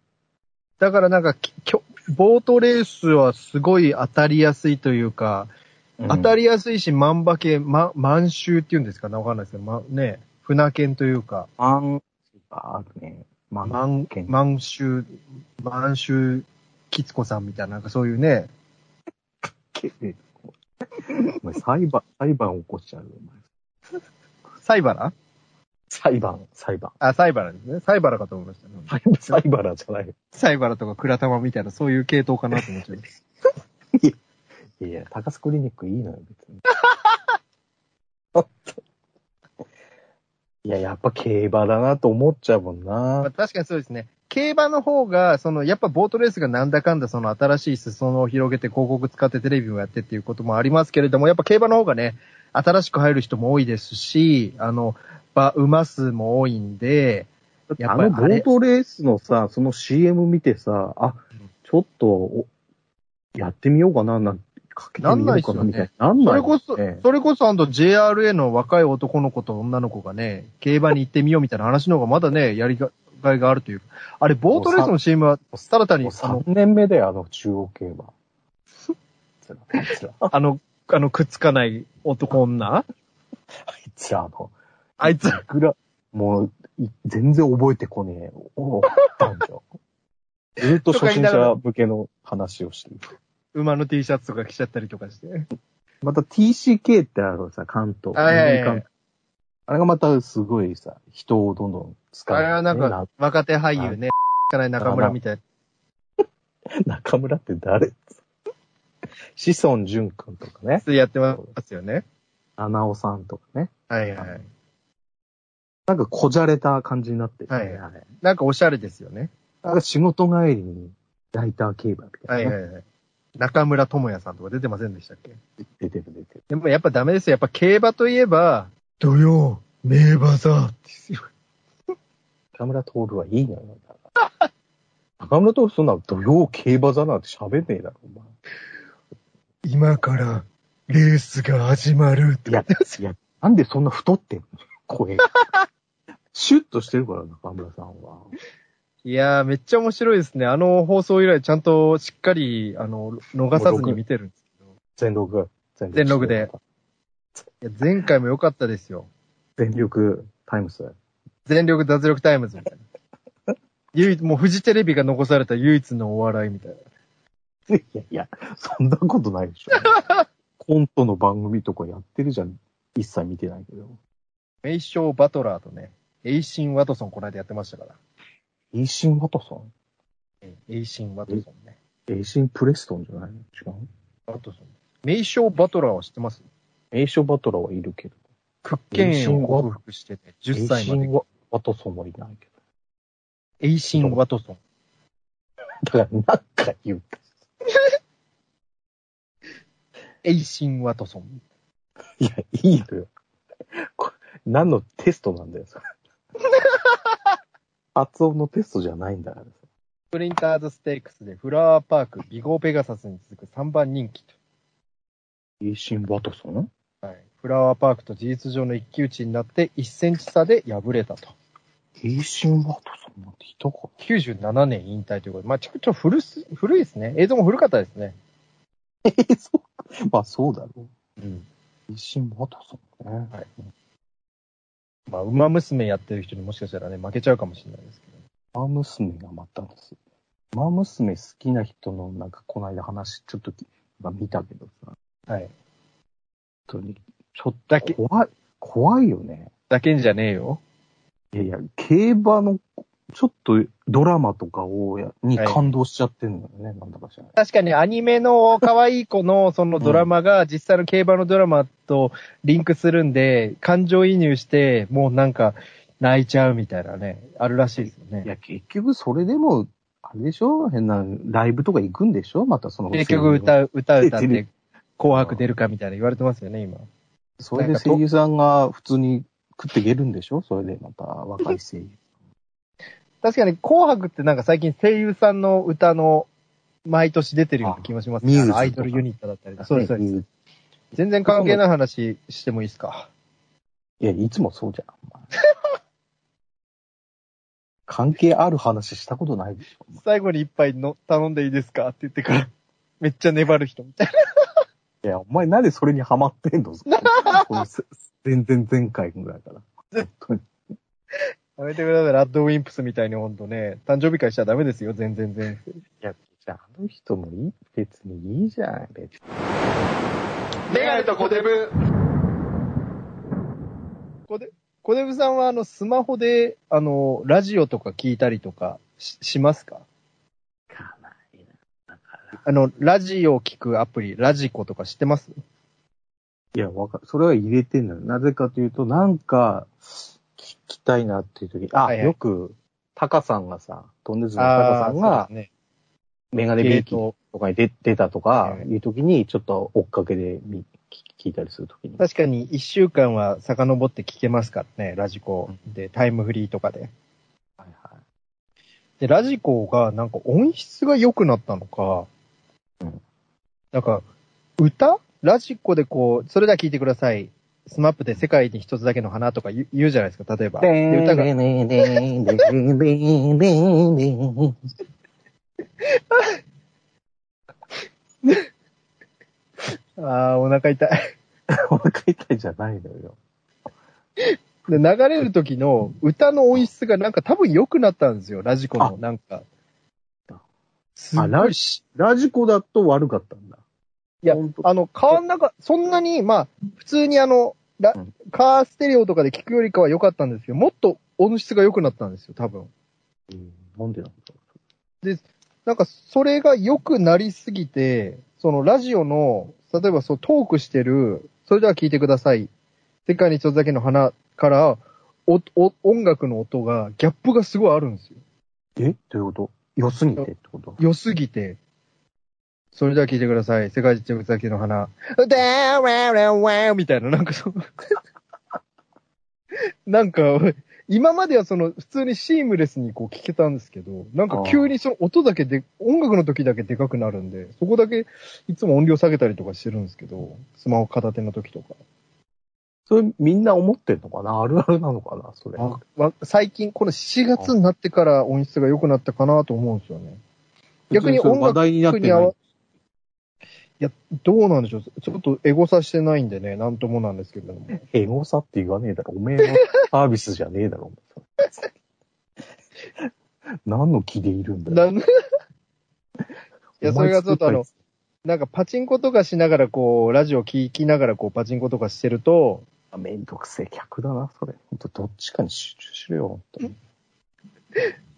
[SPEAKER 3] だからなんか、ききょボートレースはすごい当たりやすいというか、当た
[SPEAKER 2] り、
[SPEAKER 3] りやすいし、万馬券、ま、満州っていうんですか？ね、わかんないですけど、ま、ね、船券というか、
[SPEAKER 2] 満、あるね。満
[SPEAKER 3] 満
[SPEAKER 2] 券、
[SPEAKER 3] 満州、満州きつこさんみたいな、なんかそういうね、
[SPEAKER 2] 券。お前裁判、裁判起こしちゃうよ、お前。
[SPEAKER 3] サイバラ
[SPEAKER 2] 裁判、裁判。
[SPEAKER 3] あ、サイバラですね。サイバラかと思いました、ね。
[SPEAKER 2] サイバラじゃないよ。
[SPEAKER 3] サイバラとかクラタマみたいな、そういう系統かなと思っちゃ います。
[SPEAKER 2] いや、高須クリニックいいのよ、別に。いや、やっぱ競馬だなと思っちゃうもん
[SPEAKER 3] まあ、
[SPEAKER 2] な。
[SPEAKER 3] 確かにそうですね。競馬の方が、その、やっぱボートレースがなんだかんだその新しい裾野を広げて広告使ってテレビもやってっていうこともありますけれども、やっぱ競馬の方がね、新しく入る人も多いですし、あの、馬、馬数も多いんで、やっ
[SPEAKER 2] あのボートレースのさ、その CM 見てさ、あ、ちょっと、おやってみようかな、なんかけてみようかな、みたいな。なん
[SPEAKER 3] そ
[SPEAKER 2] ない
[SPEAKER 3] れこそ、
[SPEAKER 2] ね
[SPEAKER 3] それこそあの JRA の若い男の子と女の子がね、競馬に行ってみようみたいな話の方がまだね、やりがいがあるというか。あれ、ボートレースの CM は、ただ単に
[SPEAKER 2] もう、
[SPEAKER 3] あの
[SPEAKER 2] 3、年目だよ、あの中央競馬。あ
[SPEAKER 3] の、あの、くっつかない男女？
[SPEAKER 2] いつら、あの、
[SPEAKER 3] あいつ、
[SPEAKER 2] いくら、もう、い全然覚えてこねえ。おったんじゃん。ずっと初心者向けの話をしてる。
[SPEAKER 3] 馬の T シャツとか着ちゃったりとかして。
[SPEAKER 2] また TCK ってあるさ、関東。
[SPEAKER 3] はいはいはい
[SPEAKER 2] あれがまたすごいさ、人をどんどん使う、
[SPEAKER 3] あれはなんか、若手俳優ね、かない中村みたい
[SPEAKER 2] な 中村って誰？子孫淳君とかね。
[SPEAKER 3] なやってますよね。
[SPEAKER 2] 七尾さんとかね。
[SPEAKER 3] はいはい。
[SPEAKER 2] なんかこじゃれた感じになってる、ね。
[SPEAKER 3] はい
[SPEAKER 2] あれ
[SPEAKER 3] なんかおしゃれですよね。
[SPEAKER 2] なんか仕事帰りにライター競馬みたな、ね。
[SPEAKER 3] はいいはいはい。中村智也さんとか出てませんでしたっけ？
[SPEAKER 2] 出てる出てる。
[SPEAKER 3] でもやっぱダメですよ。やっぱ競馬といえば、土曜、名馬座ですよ。
[SPEAKER 2] 中村徹はいいのよ。中村徹そんな土曜競馬座なんて喋んねえだろ、お前。
[SPEAKER 3] 今から、レースが始まるって
[SPEAKER 2] いや、いや、なんでそんな太ってんの？声。シュッとしてるから、中村さんは。
[SPEAKER 3] いやー、めっちゃ面白いですね。あの放送以来ちゃんとしっかり、あの、逃さずに見てるんですけど。
[SPEAKER 2] 全力。全
[SPEAKER 3] 全力で。いや前回も良かったですよ。
[SPEAKER 2] 全力タイムス。
[SPEAKER 3] 全力脱力タイムズみたいな。唯一、もうフジテレビが残された唯一のお笑いみたいな。
[SPEAKER 2] いやいや、そんなことないでしょ。コントの番組とかやってるじゃん。一切見てないけど。
[SPEAKER 3] メイショー・バトラーとね、エイシン・ワトソンこの間やってましたから。
[SPEAKER 2] エイシン・ワトソン？
[SPEAKER 3] えエイシン・ワトソンね。
[SPEAKER 2] エイシン・プレストンじゃないの？違う？
[SPEAKER 3] ワトソン。メイショー・バトラーは知ってます？
[SPEAKER 2] エイショバトラーはいるけど。
[SPEAKER 3] 屈腱炎を克服してて、10歳まで
[SPEAKER 2] エイシン。ワワトソンはいないけど。
[SPEAKER 3] エイシン・ワトソン。
[SPEAKER 2] だから、なんか言う。
[SPEAKER 3] エイシン・ワトソン。
[SPEAKER 2] いや、いいのよ。何のテストなんだよ、それ。発音のテストじゃないんだからさ。
[SPEAKER 3] プリンターズステークスでフラワーパーク、ビゴーペガサスに続く3番人気と。
[SPEAKER 2] エイシン・ワトソン？
[SPEAKER 3] はい。フラワーパークと事実上の一騎打ちになって1センチ差で敗れたと。
[SPEAKER 2] エイシン・ワトソンなんていたか
[SPEAKER 3] 97年引退ということで、まあ、ちょっと古す、古いですね。映像も古かったですね。
[SPEAKER 2] えー、そう。まあ、そうだろう。
[SPEAKER 3] うん。
[SPEAKER 2] エイシン・ワトソンね。
[SPEAKER 3] はい。まあ、馬娘やってる人にもしかしたらね、負けちゃうかもしれないですけど。
[SPEAKER 2] 馬娘がまたです。馬娘好きな人の、なんか、この間話、ちょっと、まあ見たけどさ、
[SPEAKER 3] はい。
[SPEAKER 2] 本当に、ちょっ
[SPEAKER 3] だけ
[SPEAKER 2] と怖い、怖いよね。
[SPEAKER 3] だけんじゃねえよ。
[SPEAKER 2] いやいや、競馬の、ちょっとドラマとかをや、に
[SPEAKER 3] はい
[SPEAKER 2] 感動しちゃってんのよね、なんだか知らない。
[SPEAKER 3] 確かにアニメの可愛い子のそのドラマが実際の競馬のドラマとリンクするんで、感情移入して、もうなんか泣いちゃうみたいなね、あるらしいですよね。
[SPEAKER 2] いや、結局それでも、あれでしょ？変な、ライブとか行くんでしょ？またその。
[SPEAKER 3] 結局歌う、歌う歌っ
[SPEAKER 2] て
[SPEAKER 3] 紅白出るかみたいな言われてますよね、今。
[SPEAKER 2] それで声優さんが普通に食っていけるんでしょ？それでまた若い声優。
[SPEAKER 3] 確かに紅白ってなんか最近声優さんの歌の毎年出てるような気もしますね。
[SPEAKER 2] あ
[SPEAKER 3] あのアイドルユニットだったりとか。そうです、そうです。
[SPEAKER 2] ね
[SPEAKER 3] 全然関係ない話してもいいですか？
[SPEAKER 2] いや、いつもそうじゃん。関係ある話したことないでしょ。
[SPEAKER 3] 最後に一杯の頼んでいいですかって言ってから、めっちゃ粘る人みたいな。
[SPEAKER 2] いや、お前なんでそれにハマってんの 全然前回ぐらいから。
[SPEAKER 3] やめてください、ラッドウィンプスみたいにほんとね、誕生日会しちゃダメですよ、全然全然。
[SPEAKER 2] いや、じゃあ、あの人もいい、別にいいじゃん、別に。
[SPEAKER 1] メガネとコデブ。
[SPEAKER 3] こで、小デブさんはあの、スマホで、あの、ラジオとか聞いたりとかししますか？
[SPEAKER 2] かないな。だから。
[SPEAKER 3] あの、ラジオ聞くアプリ、ラジコとか知ってます？
[SPEAKER 2] いや、わかそれは入れてんのよ。なぜかというと、なんか、聞きたいなっていう時あ、
[SPEAKER 3] はいはい。
[SPEAKER 2] よく、タカさんがさ、トンネルズのタカさんが、
[SPEAKER 3] ね、
[SPEAKER 2] メガネビーキとかに出出たとか
[SPEAKER 3] はい
[SPEAKER 2] う時に、ちょっと追っかけで見聞聞いたりする時に。
[SPEAKER 3] 確かに一週間は遡って聞けますからね、ラジコで、タイムフリーとかで。
[SPEAKER 2] はいはい。
[SPEAKER 3] で、ラジコがなんか音質が良くなったのか、
[SPEAKER 2] うん。
[SPEAKER 3] なんか、歌？ラジコでこう、それでは聞いてください。スマップで世界に一つだけの花とか言う言うじゃないですか、例えば。で歌が、ああ、お腹痛い。
[SPEAKER 2] お腹痛いじゃないのよ。
[SPEAKER 3] で、流れる時の歌の音質がなんか多分良くなったんですよ、ラジコの。なんか。す
[SPEAKER 2] あ、ラジ、ラジコだと悪かったんだ。
[SPEAKER 3] いやあの、変わんなか、そんなに、まあ、普通にあの、ラ
[SPEAKER 2] うん
[SPEAKER 3] カーステレオとかで聞くよりかは良かったんですけど、もっと音質が良くなったんですよ、多分。
[SPEAKER 2] うんなんでなんだ
[SPEAKER 3] なんか、それが良くなりすぎて、そのラジオの、例えばそうトークしてる、それでは聞いてください。世界に一つだけの花から、お、お、音楽の音が、ギャップがすごいあるんですよ。
[SPEAKER 2] え？どういうこと？良すぎてってこと？
[SPEAKER 3] 良すぎて。それでは聞いてください。世界一一つだけの花。ダーワーワーみたいな、なんかそう。なんか、今まではその、普通にシームレスにこう聞けたんですけど、なんか急にその音だけで、音楽の時だけでかくなるんで、そこだけいつも音量下げたりとかしてるんですけど、スマホ片手の時とか。
[SPEAKER 2] それみんな思ってんのかな？あるあるなのかな？それ。
[SPEAKER 3] わわ最近、この7月になってから音質が良くなったかなと思うんですよね。逆に音楽
[SPEAKER 2] に
[SPEAKER 3] 合わ。いや、どうなんでしょう。ちょっとエゴさしてないんでね、なんともなんですけれども。
[SPEAKER 2] エゴサって言わねえだろ。おめえのサービスじゃねえだろ。何の気でいるんだよ。
[SPEAKER 3] いや、それがちょっとあの、なんかパチンコとかしながらこう、ラジオ聞きながらこう、パチンコとかしてると、
[SPEAKER 2] あめんどくせえ客だな、それ。ほんと、どっちかに集中しろよ、ほんとに。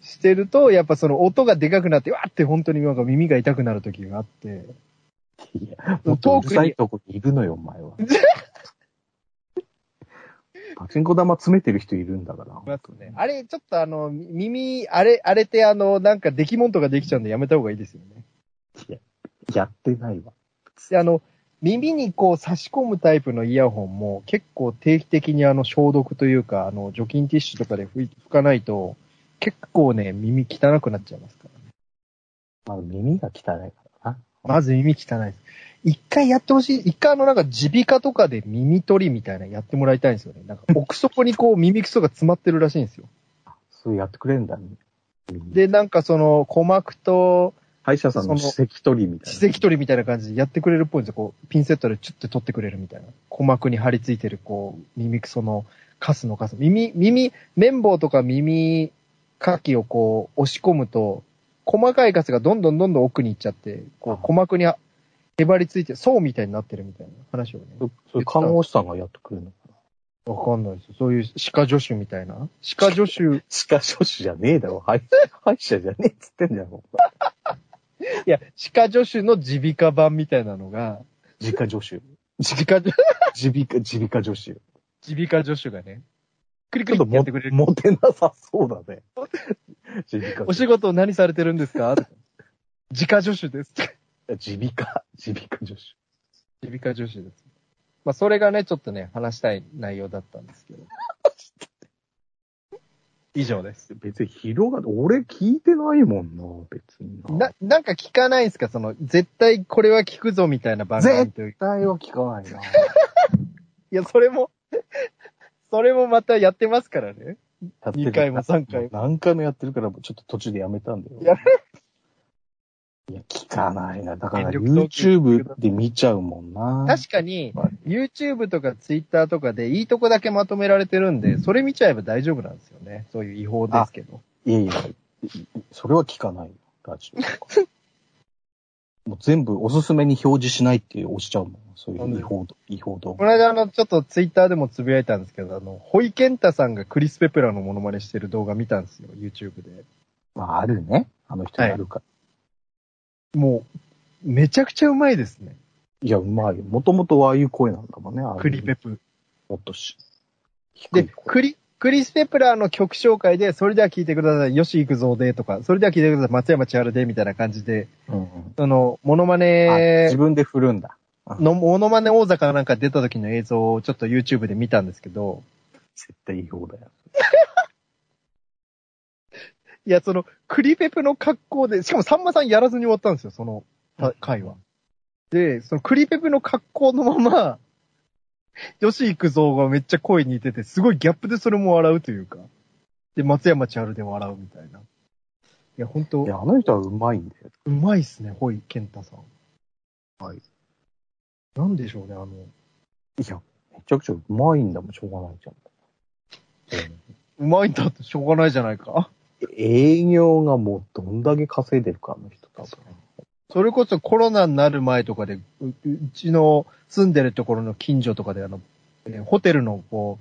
[SPEAKER 3] してると、やっぱその音がでかくなって、わーって本当になんか耳が痛くなる時があって、
[SPEAKER 2] いや、もっとうるさいとこにいるのよ、お前は。パチンコ玉詰めてる人いるんだから。
[SPEAKER 3] ね。あれ、ちょっとあの、耳、あれ、あれってあの、なんか出来物とかできちゃうんでやめた方がいいですよね。
[SPEAKER 2] やってないわ。
[SPEAKER 3] で、あの、耳にこう差し込むタイプのイヤホンも結構定期的にあの消毒というか、あの除菌ティッシュとかで拭かないと、結構ね、耳汚くなっちゃいますからね。
[SPEAKER 2] まあ、耳が汚いか。
[SPEAKER 3] まず耳汚いです。一回やってほしい。一回あのなんか耳鼻科とかで耳取りみたいなのやってもらいたいんですよね。なんか奥底にこう耳くそが詰まってるらしいんですよ。
[SPEAKER 2] そうやってくれんだね。
[SPEAKER 3] で、なんかその鼓膜と
[SPEAKER 2] 歯医者さんの歯石取りみたいな。
[SPEAKER 3] 歯石取りみたいな感じでやってくれるっぽいんですよ。こう、ピンセットでチュッて取ってくれるみたいな。鼓膜に張り付いてる、こう、耳くその、カスのカス。耳、耳、綿棒とか耳かきをこう、押し込むと、細かいカスがどんどんどんどん奥に行っちゃって、こう、鼓膜にへばりついて、層みたいになってるみたいな話をね。
[SPEAKER 2] そそれ看護師さんがやってくれるのかな。
[SPEAKER 3] わかんないですよ。そういう歯科助手みたいな？歯科助手。
[SPEAKER 2] 歯科助手じゃねえだろ。歯医者じゃねえっつってんじゃん。
[SPEAKER 3] いや、歯科助手の耳鼻科版みたいなのが、
[SPEAKER 2] 耳科助手。
[SPEAKER 3] 耳鼻科、
[SPEAKER 2] 耳鼻科、耳鼻科助手。
[SPEAKER 3] 耳鼻科助手がね、クリクリってやってくれる。
[SPEAKER 2] モテなさそうだね。
[SPEAKER 3] お仕事何されてるんですか？自家助手です。
[SPEAKER 2] 耳鼻科、耳鼻科助手。
[SPEAKER 3] 耳鼻科助手です。まあ、それがね、ちょっとね、話したい内容だったんですけど。以上です。
[SPEAKER 2] 別に広がる、俺聞いてないもんな、別にな。
[SPEAKER 3] な、なんか聞かないんですか？その、絶対これは聞くぞみたいな番組という。
[SPEAKER 2] 絶対は聞かないな。
[SPEAKER 3] いや、それも、それもまたやってますからね。
[SPEAKER 2] やってる
[SPEAKER 3] 二回も三回も
[SPEAKER 2] 何回もやってるから、ちょっと途中でやめたんだよ。
[SPEAKER 3] や
[SPEAKER 2] いや、聞かないな。だから YouTube で見ちゃうもんな。
[SPEAKER 3] 確かに
[SPEAKER 2] はい、
[SPEAKER 3] YouTube とか Twitter とかでいいとこだけまとめられてるんで、それ見ちゃえば大丈夫なんですよね。そういう違法ですけど。
[SPEAKER 2] いやいや、それは聞かないよ。ラジオ。もう全部おすすめに表示しないって押しちゃうもん。そういう違法、違法動画。
[SPEAKER 3] この間あの、ちょっと Twitter でもつぶやいたんですけど、あの、ホイケンタさんがクリス・ペプラーのモノマネしてる動画見たんですよ、YouTube で。
[SPEAKER 2] まあ、あるね。あの人やるから。
[SPEAKER 3] もう、めちゃくちゃうまいですね。
[SPEAKER 2] い、や、うまいよ。もともとああいう声なんだもんね。
[SPEAKER 3] クリペプ。
[SPEAKER 2] もっとし。低
[SPEAKER 3] でクリ、クリス・ペプラーの曲紹介で、それでは聴いてください、よし行くぞでとか、それでは聴いてください、松山千春でみたいな感じで、
[SPEAKER 2] うんうん
[SPEAKER 3] その、モノマ
[SPEAKER 2] あ
[SPEAKER 3] ネ
[SPEAKER 2] 自分で振るんだ。
[SPEAKER 3] の、モノマネ王座かなんか出た時の映像をちょっと YouTube で見たんですけど、
[SPEAKER 2] 絶対違法だよ。
[SPEAKER 3] いや、その、クリペプの格好で、しかもさんまさんやらずに終わったんですよ、その、た回は。で、そのクリペプの格好のまま、よし行くぞがめっちゃ声に似てて、すごいギャップでそれも笑うというか。で、松山千春で笑うみたいな。いや、本当
[SPEAKER 2] いや、あの人はうまいんだよ。
[SPEAKER 3] うまいっすね、ホイケンタさん。
[SPEAKER 2] はい。
[SPEAKER 3] なんでしょうね、あの、
[SPEAKER 2] いや、めちゃくちゃうまいんだもん、しょうがないじゃん。
[SPEAKER 3] うまいんだってしょうがないじゃないか。
[SPEAKER 2] 営業がもうどんだけ稼いでるか、あの人多分。
[SPEAKER 3] それこそコロナになる前とかで、ううちの住んでるところの近所とかであの、えーホテルのこ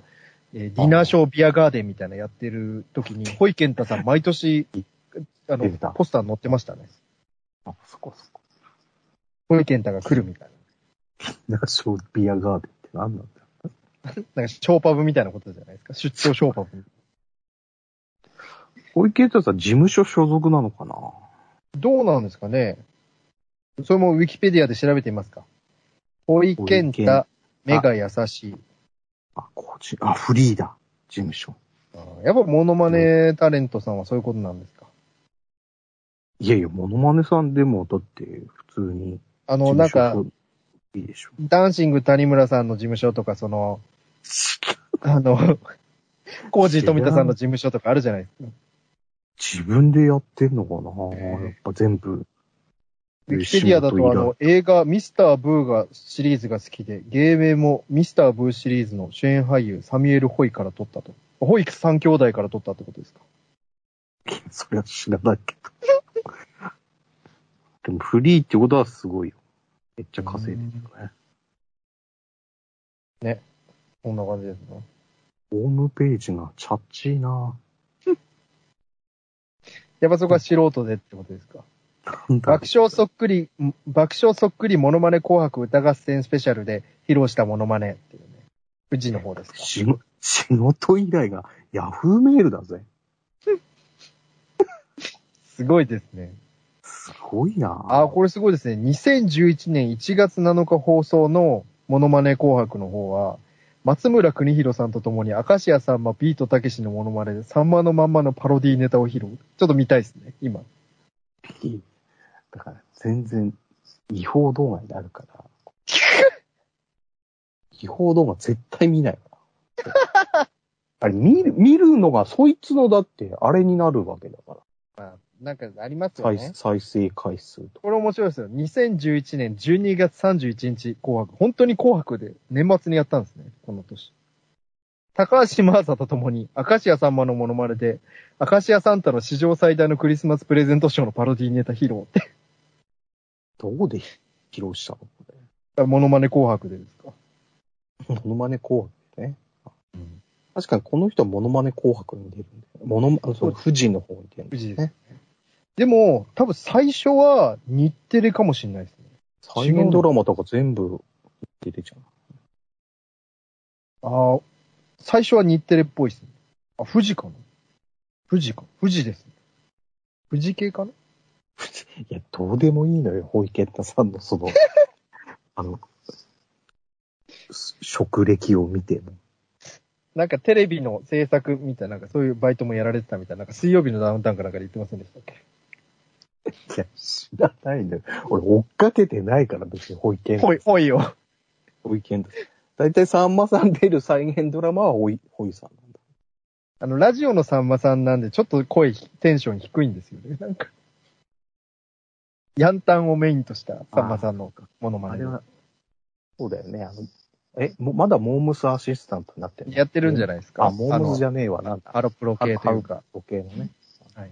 [SPEAKER 3] う、えーディナーショービアガーデンみたいなのやってる時に、ホイケンタさん毎年、あの
[SPEAKER 2] 出てた、
[SPEAKER 3] ポスター載ってましたね。
[SPEAKER 2] あ、そこそこ。
[SPEAKER 3] ホイケンタが来るみたい
[SPEAKER 2] な んか、ショービアガーデンって何なんだよ。
[SPEAKER 3] な。なんか、ショーパブみたいなことじゃないですか？出張ショーパブ。
[SPEAKER 2] 小池田さん、事務所所属なのかな？
[SPEAKER 3] どうなんですかね？それもウィキペディアで調べてみますか？ホイケンタ、目が優しい。
[SPEAKER 2] あ、個人、あ、フリーだ。事務所。
[SPEAKER 3] やっぱモノマネタレントさんはそういうことなんですか？
[SPEAKER 2] いやいや、モノマネさんでも、だって、普通に。
[SPEAKER 3] あの、なんか、
[SPEAKER 2] いいでしょ。
[SPEAKER 3] ダンシング谷村さんの事務所とか、その、あの、コージー富田さんの事務所とかあるじゃないですか。
[SPEAKER 2] 自分でやってんのかな、
[SPEAKER 3] えー
[SPEAKER 2] やっぱ全部。
[SPEAKER 3] ウィキペディアだと、あの、映画、ミスター・ブーがシリーズが好きで、芸名もミスター・ブーシリーズの主演俳優、サミュエル・ホイから撮ったと。ホイ三兄弟から撮ったってことですか？
[SPEAKER 2] それは知らないけど。でもフリーってことはすごいよ。めっちゃ稼いでるよね。
[SPEAKER 3] こんな感じですね。
[SPEAKER 2] ホームページがチャッチーな
[SPEAKER 3] やっぱそこは素人でってことですか？
[SPEAKER 2] なんだろう
[SPEAKER 3] 爆笑そっくり、ん爆笑そっくりモノマネ紅白歌合戦スペシャルで披露したモノマネっていうね。富士の方ですか？
[SPEAKER 2] 仕事仕事依頼がヤフーメールだぜ。
[SPEAKER 3] すごいですね。
[SPEAKER 2] すごいな
[SPEAKER 3] あ、これすごいですね。2011年1月7日放送のモノマネ紅白の方は、松村邦弘さんと共に明石家さんまビートたけしのモノマネで、さんまのまんまのパロディネタを披露。ちょっと見たいですね、今。
[SPEAKER 2] だから全然違法動画になるから。違法動画絶対見ないから。あれ見る、見るのがそいつのだってあれになるわけだから。
[SPEAKER 3] まあ、なんかありますよ
[SPEAKER 2] 再
[SPEAKER 3] ね。
[SPEAKER 2] 再生回数と。
[SPEAKER 3] これ面白いですよ。2011年12月31日紅白。本当に紅白で年末にやったんですね、この年。高橋真麻と共に、明石家さんまのモノマネで、明石家サンタの史上最大のクリスマスプレゼントショーのパロディネタ披露って。
[SPEAKER 2] どこで披露したの？こ
[SPEAKER 3] モノマネ紅白でですか？
[SPEAKER 2] れ。モノマネ紅白ね。確かにこの人はモノマネ紅白に出るんだよ。モノマ、そう、富士の方に出るんだよ
[SPEAKER 3] 富士です。でも、多分最初は日テレかもしれないですね。
[SPEAKER 2] 再現ドラマとか全部出てちゃう。
[SPEAKER 3] ああ、最初は日テレっぽいですね。あ、富士かな？富士か。富士ですね。富士系かな？い
[SPEAKER 2] や、どうでもいいのよ、ホイケンタさんのその、あの、職歴を見ても。
[SPEAKER 3] なんかテレビの制作みたいな、なんかそういうバイトもやられてたみたいな、なんか水曜日のダウンタウンかなんかで言ってませんでしたっけ？
[SPEAKER 2] いや、知らないのよ。俺追っかけてないから、別にホイケンタ。
[SPEAKER 3] ほい、ほいよ。
[SPEAKER 2] ホイケンタ。だいたいさんまさん出る再現ドラマはホイ、ホイさんなんだ。
[SPEAKER 3] あの、ラジオのさんまさんなんで、ちょっと声、テンション低いんですよね。なんか。ヤンタンをメインとしたさんまさんのものまね
[SPEAKER 2] あれ。は、そうだよね。あの、え、もまだモームスアシスタントになってる
[SPEAKER 3] やってるんじゃ
[SPEAKER 2] ない
[SPEAKER 3] ですか。
[SPEAKER 2] あ、モームスじ
[SPEAKER 3] ゃ
[SPEAKER 2] ゃねえわ。なんだ。
[SPEAKER 3] ハロプロ系というか。
[SPEAKER 2] 時計のね。
[SPEAKER 3] はい。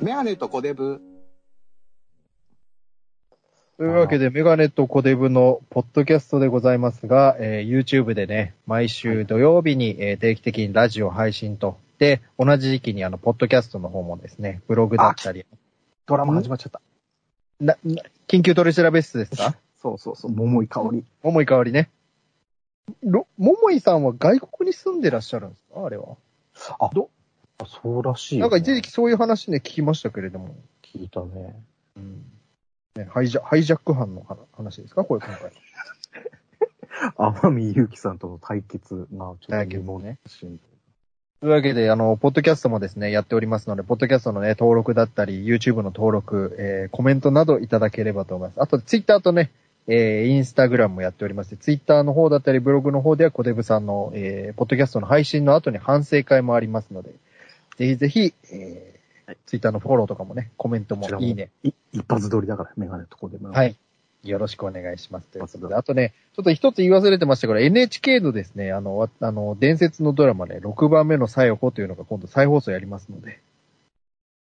[SPEAKER 1] メガネとコデブ。
[SPEAKER 3] というわけで、メガネとコデブのポッドキャストでございますが、えー YouTube でね、毎週土曜日に、えー定期的にラジオ配信と、で、同じ時期にあの、ポッドキャストの方もですね、ブログだったり、
[SPEAKER 2] ドラマ始まっちゃった。
[SPEAKER 3] な、な緊急取り調べ室ですか？
[SPEAKER 2] そうそうそう。桃井香り。
[SPEAKER 3] 桃井かおりね。ろ桃井さんは外国に住んでらっしゃるんですか？あれは。
[SPEAKER 2] あ、どあそうらしい、
[SPEAKER 3] なんか一時期そういう話ね、聞きましたけれども。
[SPEAKER 2] 聞いたね。
[SPEAKER 3] うん。ね、ハイジャハイジャック犯の話話ですか？これ今回。
[SPEAKER 2] 天海祐希さんとの対決がちょっと疑問
[SPEAKER 3] ね。というわけで、あの、ポッドキャストもですね、やっておりますので、ポッドキャストのね、登録だったり、YouTube の登録、えー、コメントなどいただければと思います。あと、Twitter とね、えー、インスタグラムもやっておりまして、Twitter の方だったり、ブログの方では、コデブさんの、えー、ポッドキャストの配信の後に反省会もありますので、ぜひぜひ、えー、Twitter のフォローとかもね、コメントもいいね。
[SPEAKER 2] い一発撮りだから、メガネとこでも。
[SPEAKER 3] は。い。よろしくお願いします。ということで、あとね、ちょっと一つ言い忘れてましたから、NHK のですね、あの、わあの、伝説のドラマね、6番目のさよこというのが今度再放送やりますので。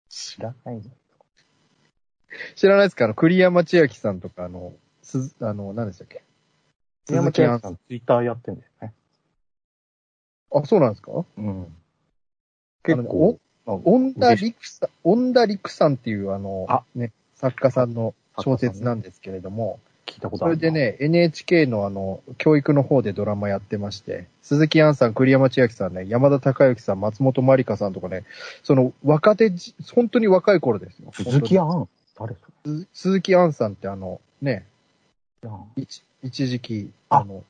[SPEAKER 2] 知らないの。
[SPEAKER 3] 知らないですか？あの、栗山千明さんとか、あの、すず、あの、何でしたっけ？
[SPEAKER 2] 山
[SPEAKER 3] 鈴木杏
[SPEAKER 2] 千秋さん、ツイッターやってんだよね。
[SPEAKER 3] あ、そうなんですか？
[SPEAKER 2] うん。
[SPEAKER 3] あ
[SPEAKER 2] 結
[SPEAKER 3] の
[SPEAKER 2] 構、
[SPEAKER 3] 恩田陸さん、恩田陸さんっていう、あの、
[SPEAKER 2] あ。
[SPEAKER 3] ね、作家さんの小説なんですけれども、
[SPEAKER 2] 聞いたことあるな。
[SPEAKER 3] それでね、NHK のあの、教育の方でドラマやってまして、鈴木杏さん、栗山千明さんね、山田孝之さん、松本まりかさんとかね、その若手じ、本当に若い頃ですよ。
[SPEAKER 2] 鈴木杏？誰？そ
[SPEAKER 3] 鈴鈴木杏さんってあの、ね、
[SPEAKER 2] れ
[SPEAKER 3] 一一時期、
[SPEAKER 2] あ。
[SPEAKER 3] あの、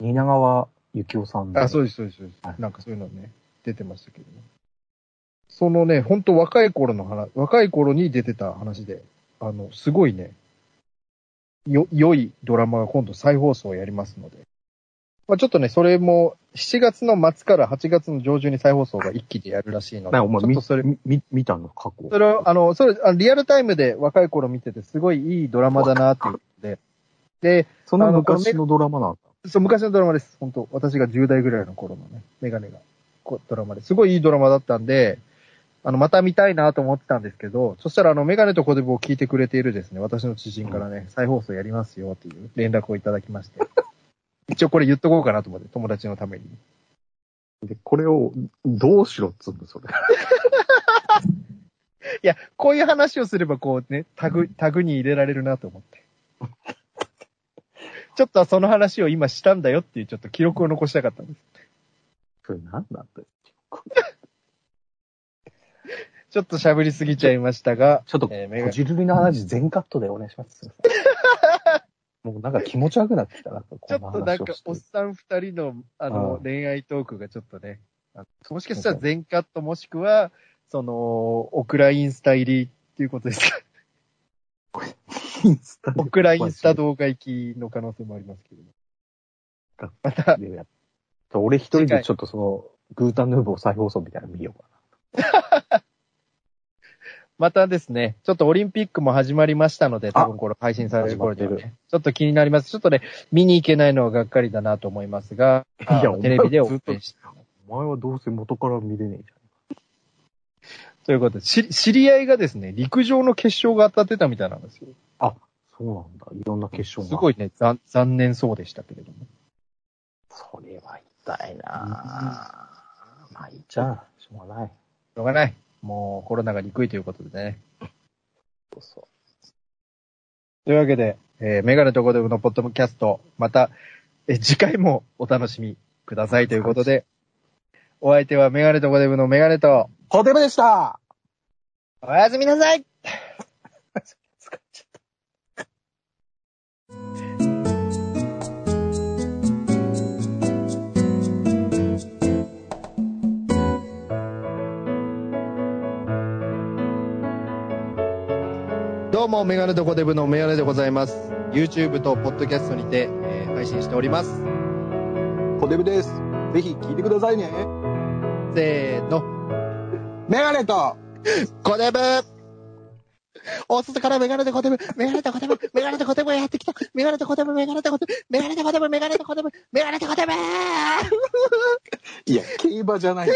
[SPEAKER 2] 蜷川幸雄さん
[SPEAKER 3] あ、そう
[SPEAKER 2] う
[SPEAKER 3] です、そうです、そうです。
[SPEAKER 2] はい。
[SPEAKER 3] なんかそういうのね、出てましたけどね。そのね、本当若い頃の話、若い頃に出てた話で、あの、すごいね、よ、良いドラマが今度再放送をやりますので。まあちょっとね、それも、7月の末から8月の上旬に再放送が一気でやるらしいので、
[SPEAKER 2] なお前
[SPEAKER 3] ちょっとそれ、
[SPEAKER 2] みみ見たの過去。
[SPEAKER 3] それを、あの、それ、あのリアルタイムで若い頃見てて、すごいいいドラマだなっていうことで、で、
[SPEAKER 2] その昔のドラマなんだ。
[SPEAKER 3] そう、昔のドラマです。本当私が10代ぐらいの頃のね、メガネが、こドラマですごいいいドラマだったんで、あの、また見たいなと思ってたんですけど、そしたらあの、メガネとコデブを聞いてくれているですね、私の知人からね、再放送やりますよっていう連絡をいただきまして。一応これ言っとこうかなと思って、友達のために。
[SPEAKER 2] で、これを、どうしろっつうんだ、それ。
[SPEAKER 3] いや、こういう話をすればこうね、タグ、タグに入れられるなと思って。ちょっとその話を今したんだよっていうちょっと記録を残したかったんです。
[SPEAKER 2] それ何なんだよ。
[SPEAKER 3] ちょっと喋りすぎちゃいましたが、
[SPEAKER 2] ちょっと、
[SPEAKER 3] えーメガ
[SPEAKER 2] こじるりの話全カットでお願いします。もうなんか気持ち悪くなってきたな、
[SPEAKER 3] ちょっとなんか、おっ
[SPEAKER 2] す
[SPEAKER 3] さん二人の、あの、
[SPEAKER 2] うん
[SPEAKER 3] 恋愛トークがちょっとね、あもしかしたら全カットもしくは、その、オクラインスタ入りっていうことですか？
[SPEAKER 2] インスタ
[SPEAKER 3] オクラインスタ動画行きの可能性もありますけども。また、
[SPEAKER 2] 俺一人でちょっとその、グータンヌーボー再放送みたいなの見ようか
[SPEAKER 3] またですね、ちょっとオリンピックも始まりましたので、多分これ配信される頃には
[SPEAKER 2] 始まって
[SPEAKER 3] ね、ちょっと気になります。ちょっとね、見に行けないのはがっかりだなと思いますが、
[SPEAKER 2] いや
[SPEAKER 3] テレビで
[SPEAKER 2] お前
[SPEAKER 3] 応援して。
[SPEAKER 2] な。お前はどうせ元から見れねえじ
[SPEAKER 3] ということで、し知り合いがですね、陸上の決勝が当たってたみたいなんですよ。
[SPEAKER 2] ゃん。あ、そうなんだ。いろんな決勝が。
[SPEAKER 3] すごいね、残残念そうでしたけれども。
[SPEAKER 2] それは痛いなぁ。まあいいじゃん。しょうがない。
[SPEAKER 3] しょうがない。もうコロナが憎いということでね。
[SPEAKER 2] そうそ
[SPEAKER 3] というわけで、えーメガネとコデブのポッドキャスト、また、えー次回もお楽しみくださいということで、お相手はメガネとコデブのメガネと、
[SPEAKER 2] う。コデブでした
[SPEAKER 3] おやすみなさいもも、メガネとコデブのメガネでございます。YouTube と Podcast にて、えー配信しております。
[SPEAKER 2] コデブです。ぜひ聞いてくださいね。
[SPEAKER 3] せーの。
[SPEAKER 2] メガネと、
[SPEAKER 3] コデブ大外からメガネとコデブ、メガネとコデブ、メガネとコデブがやってきた。メガネとコデブ、メガネとコデブ、メガネとコデブ、メガネとコデブ、メガネとコデブ
[SPEAKER 2] いや、競馬じゃない。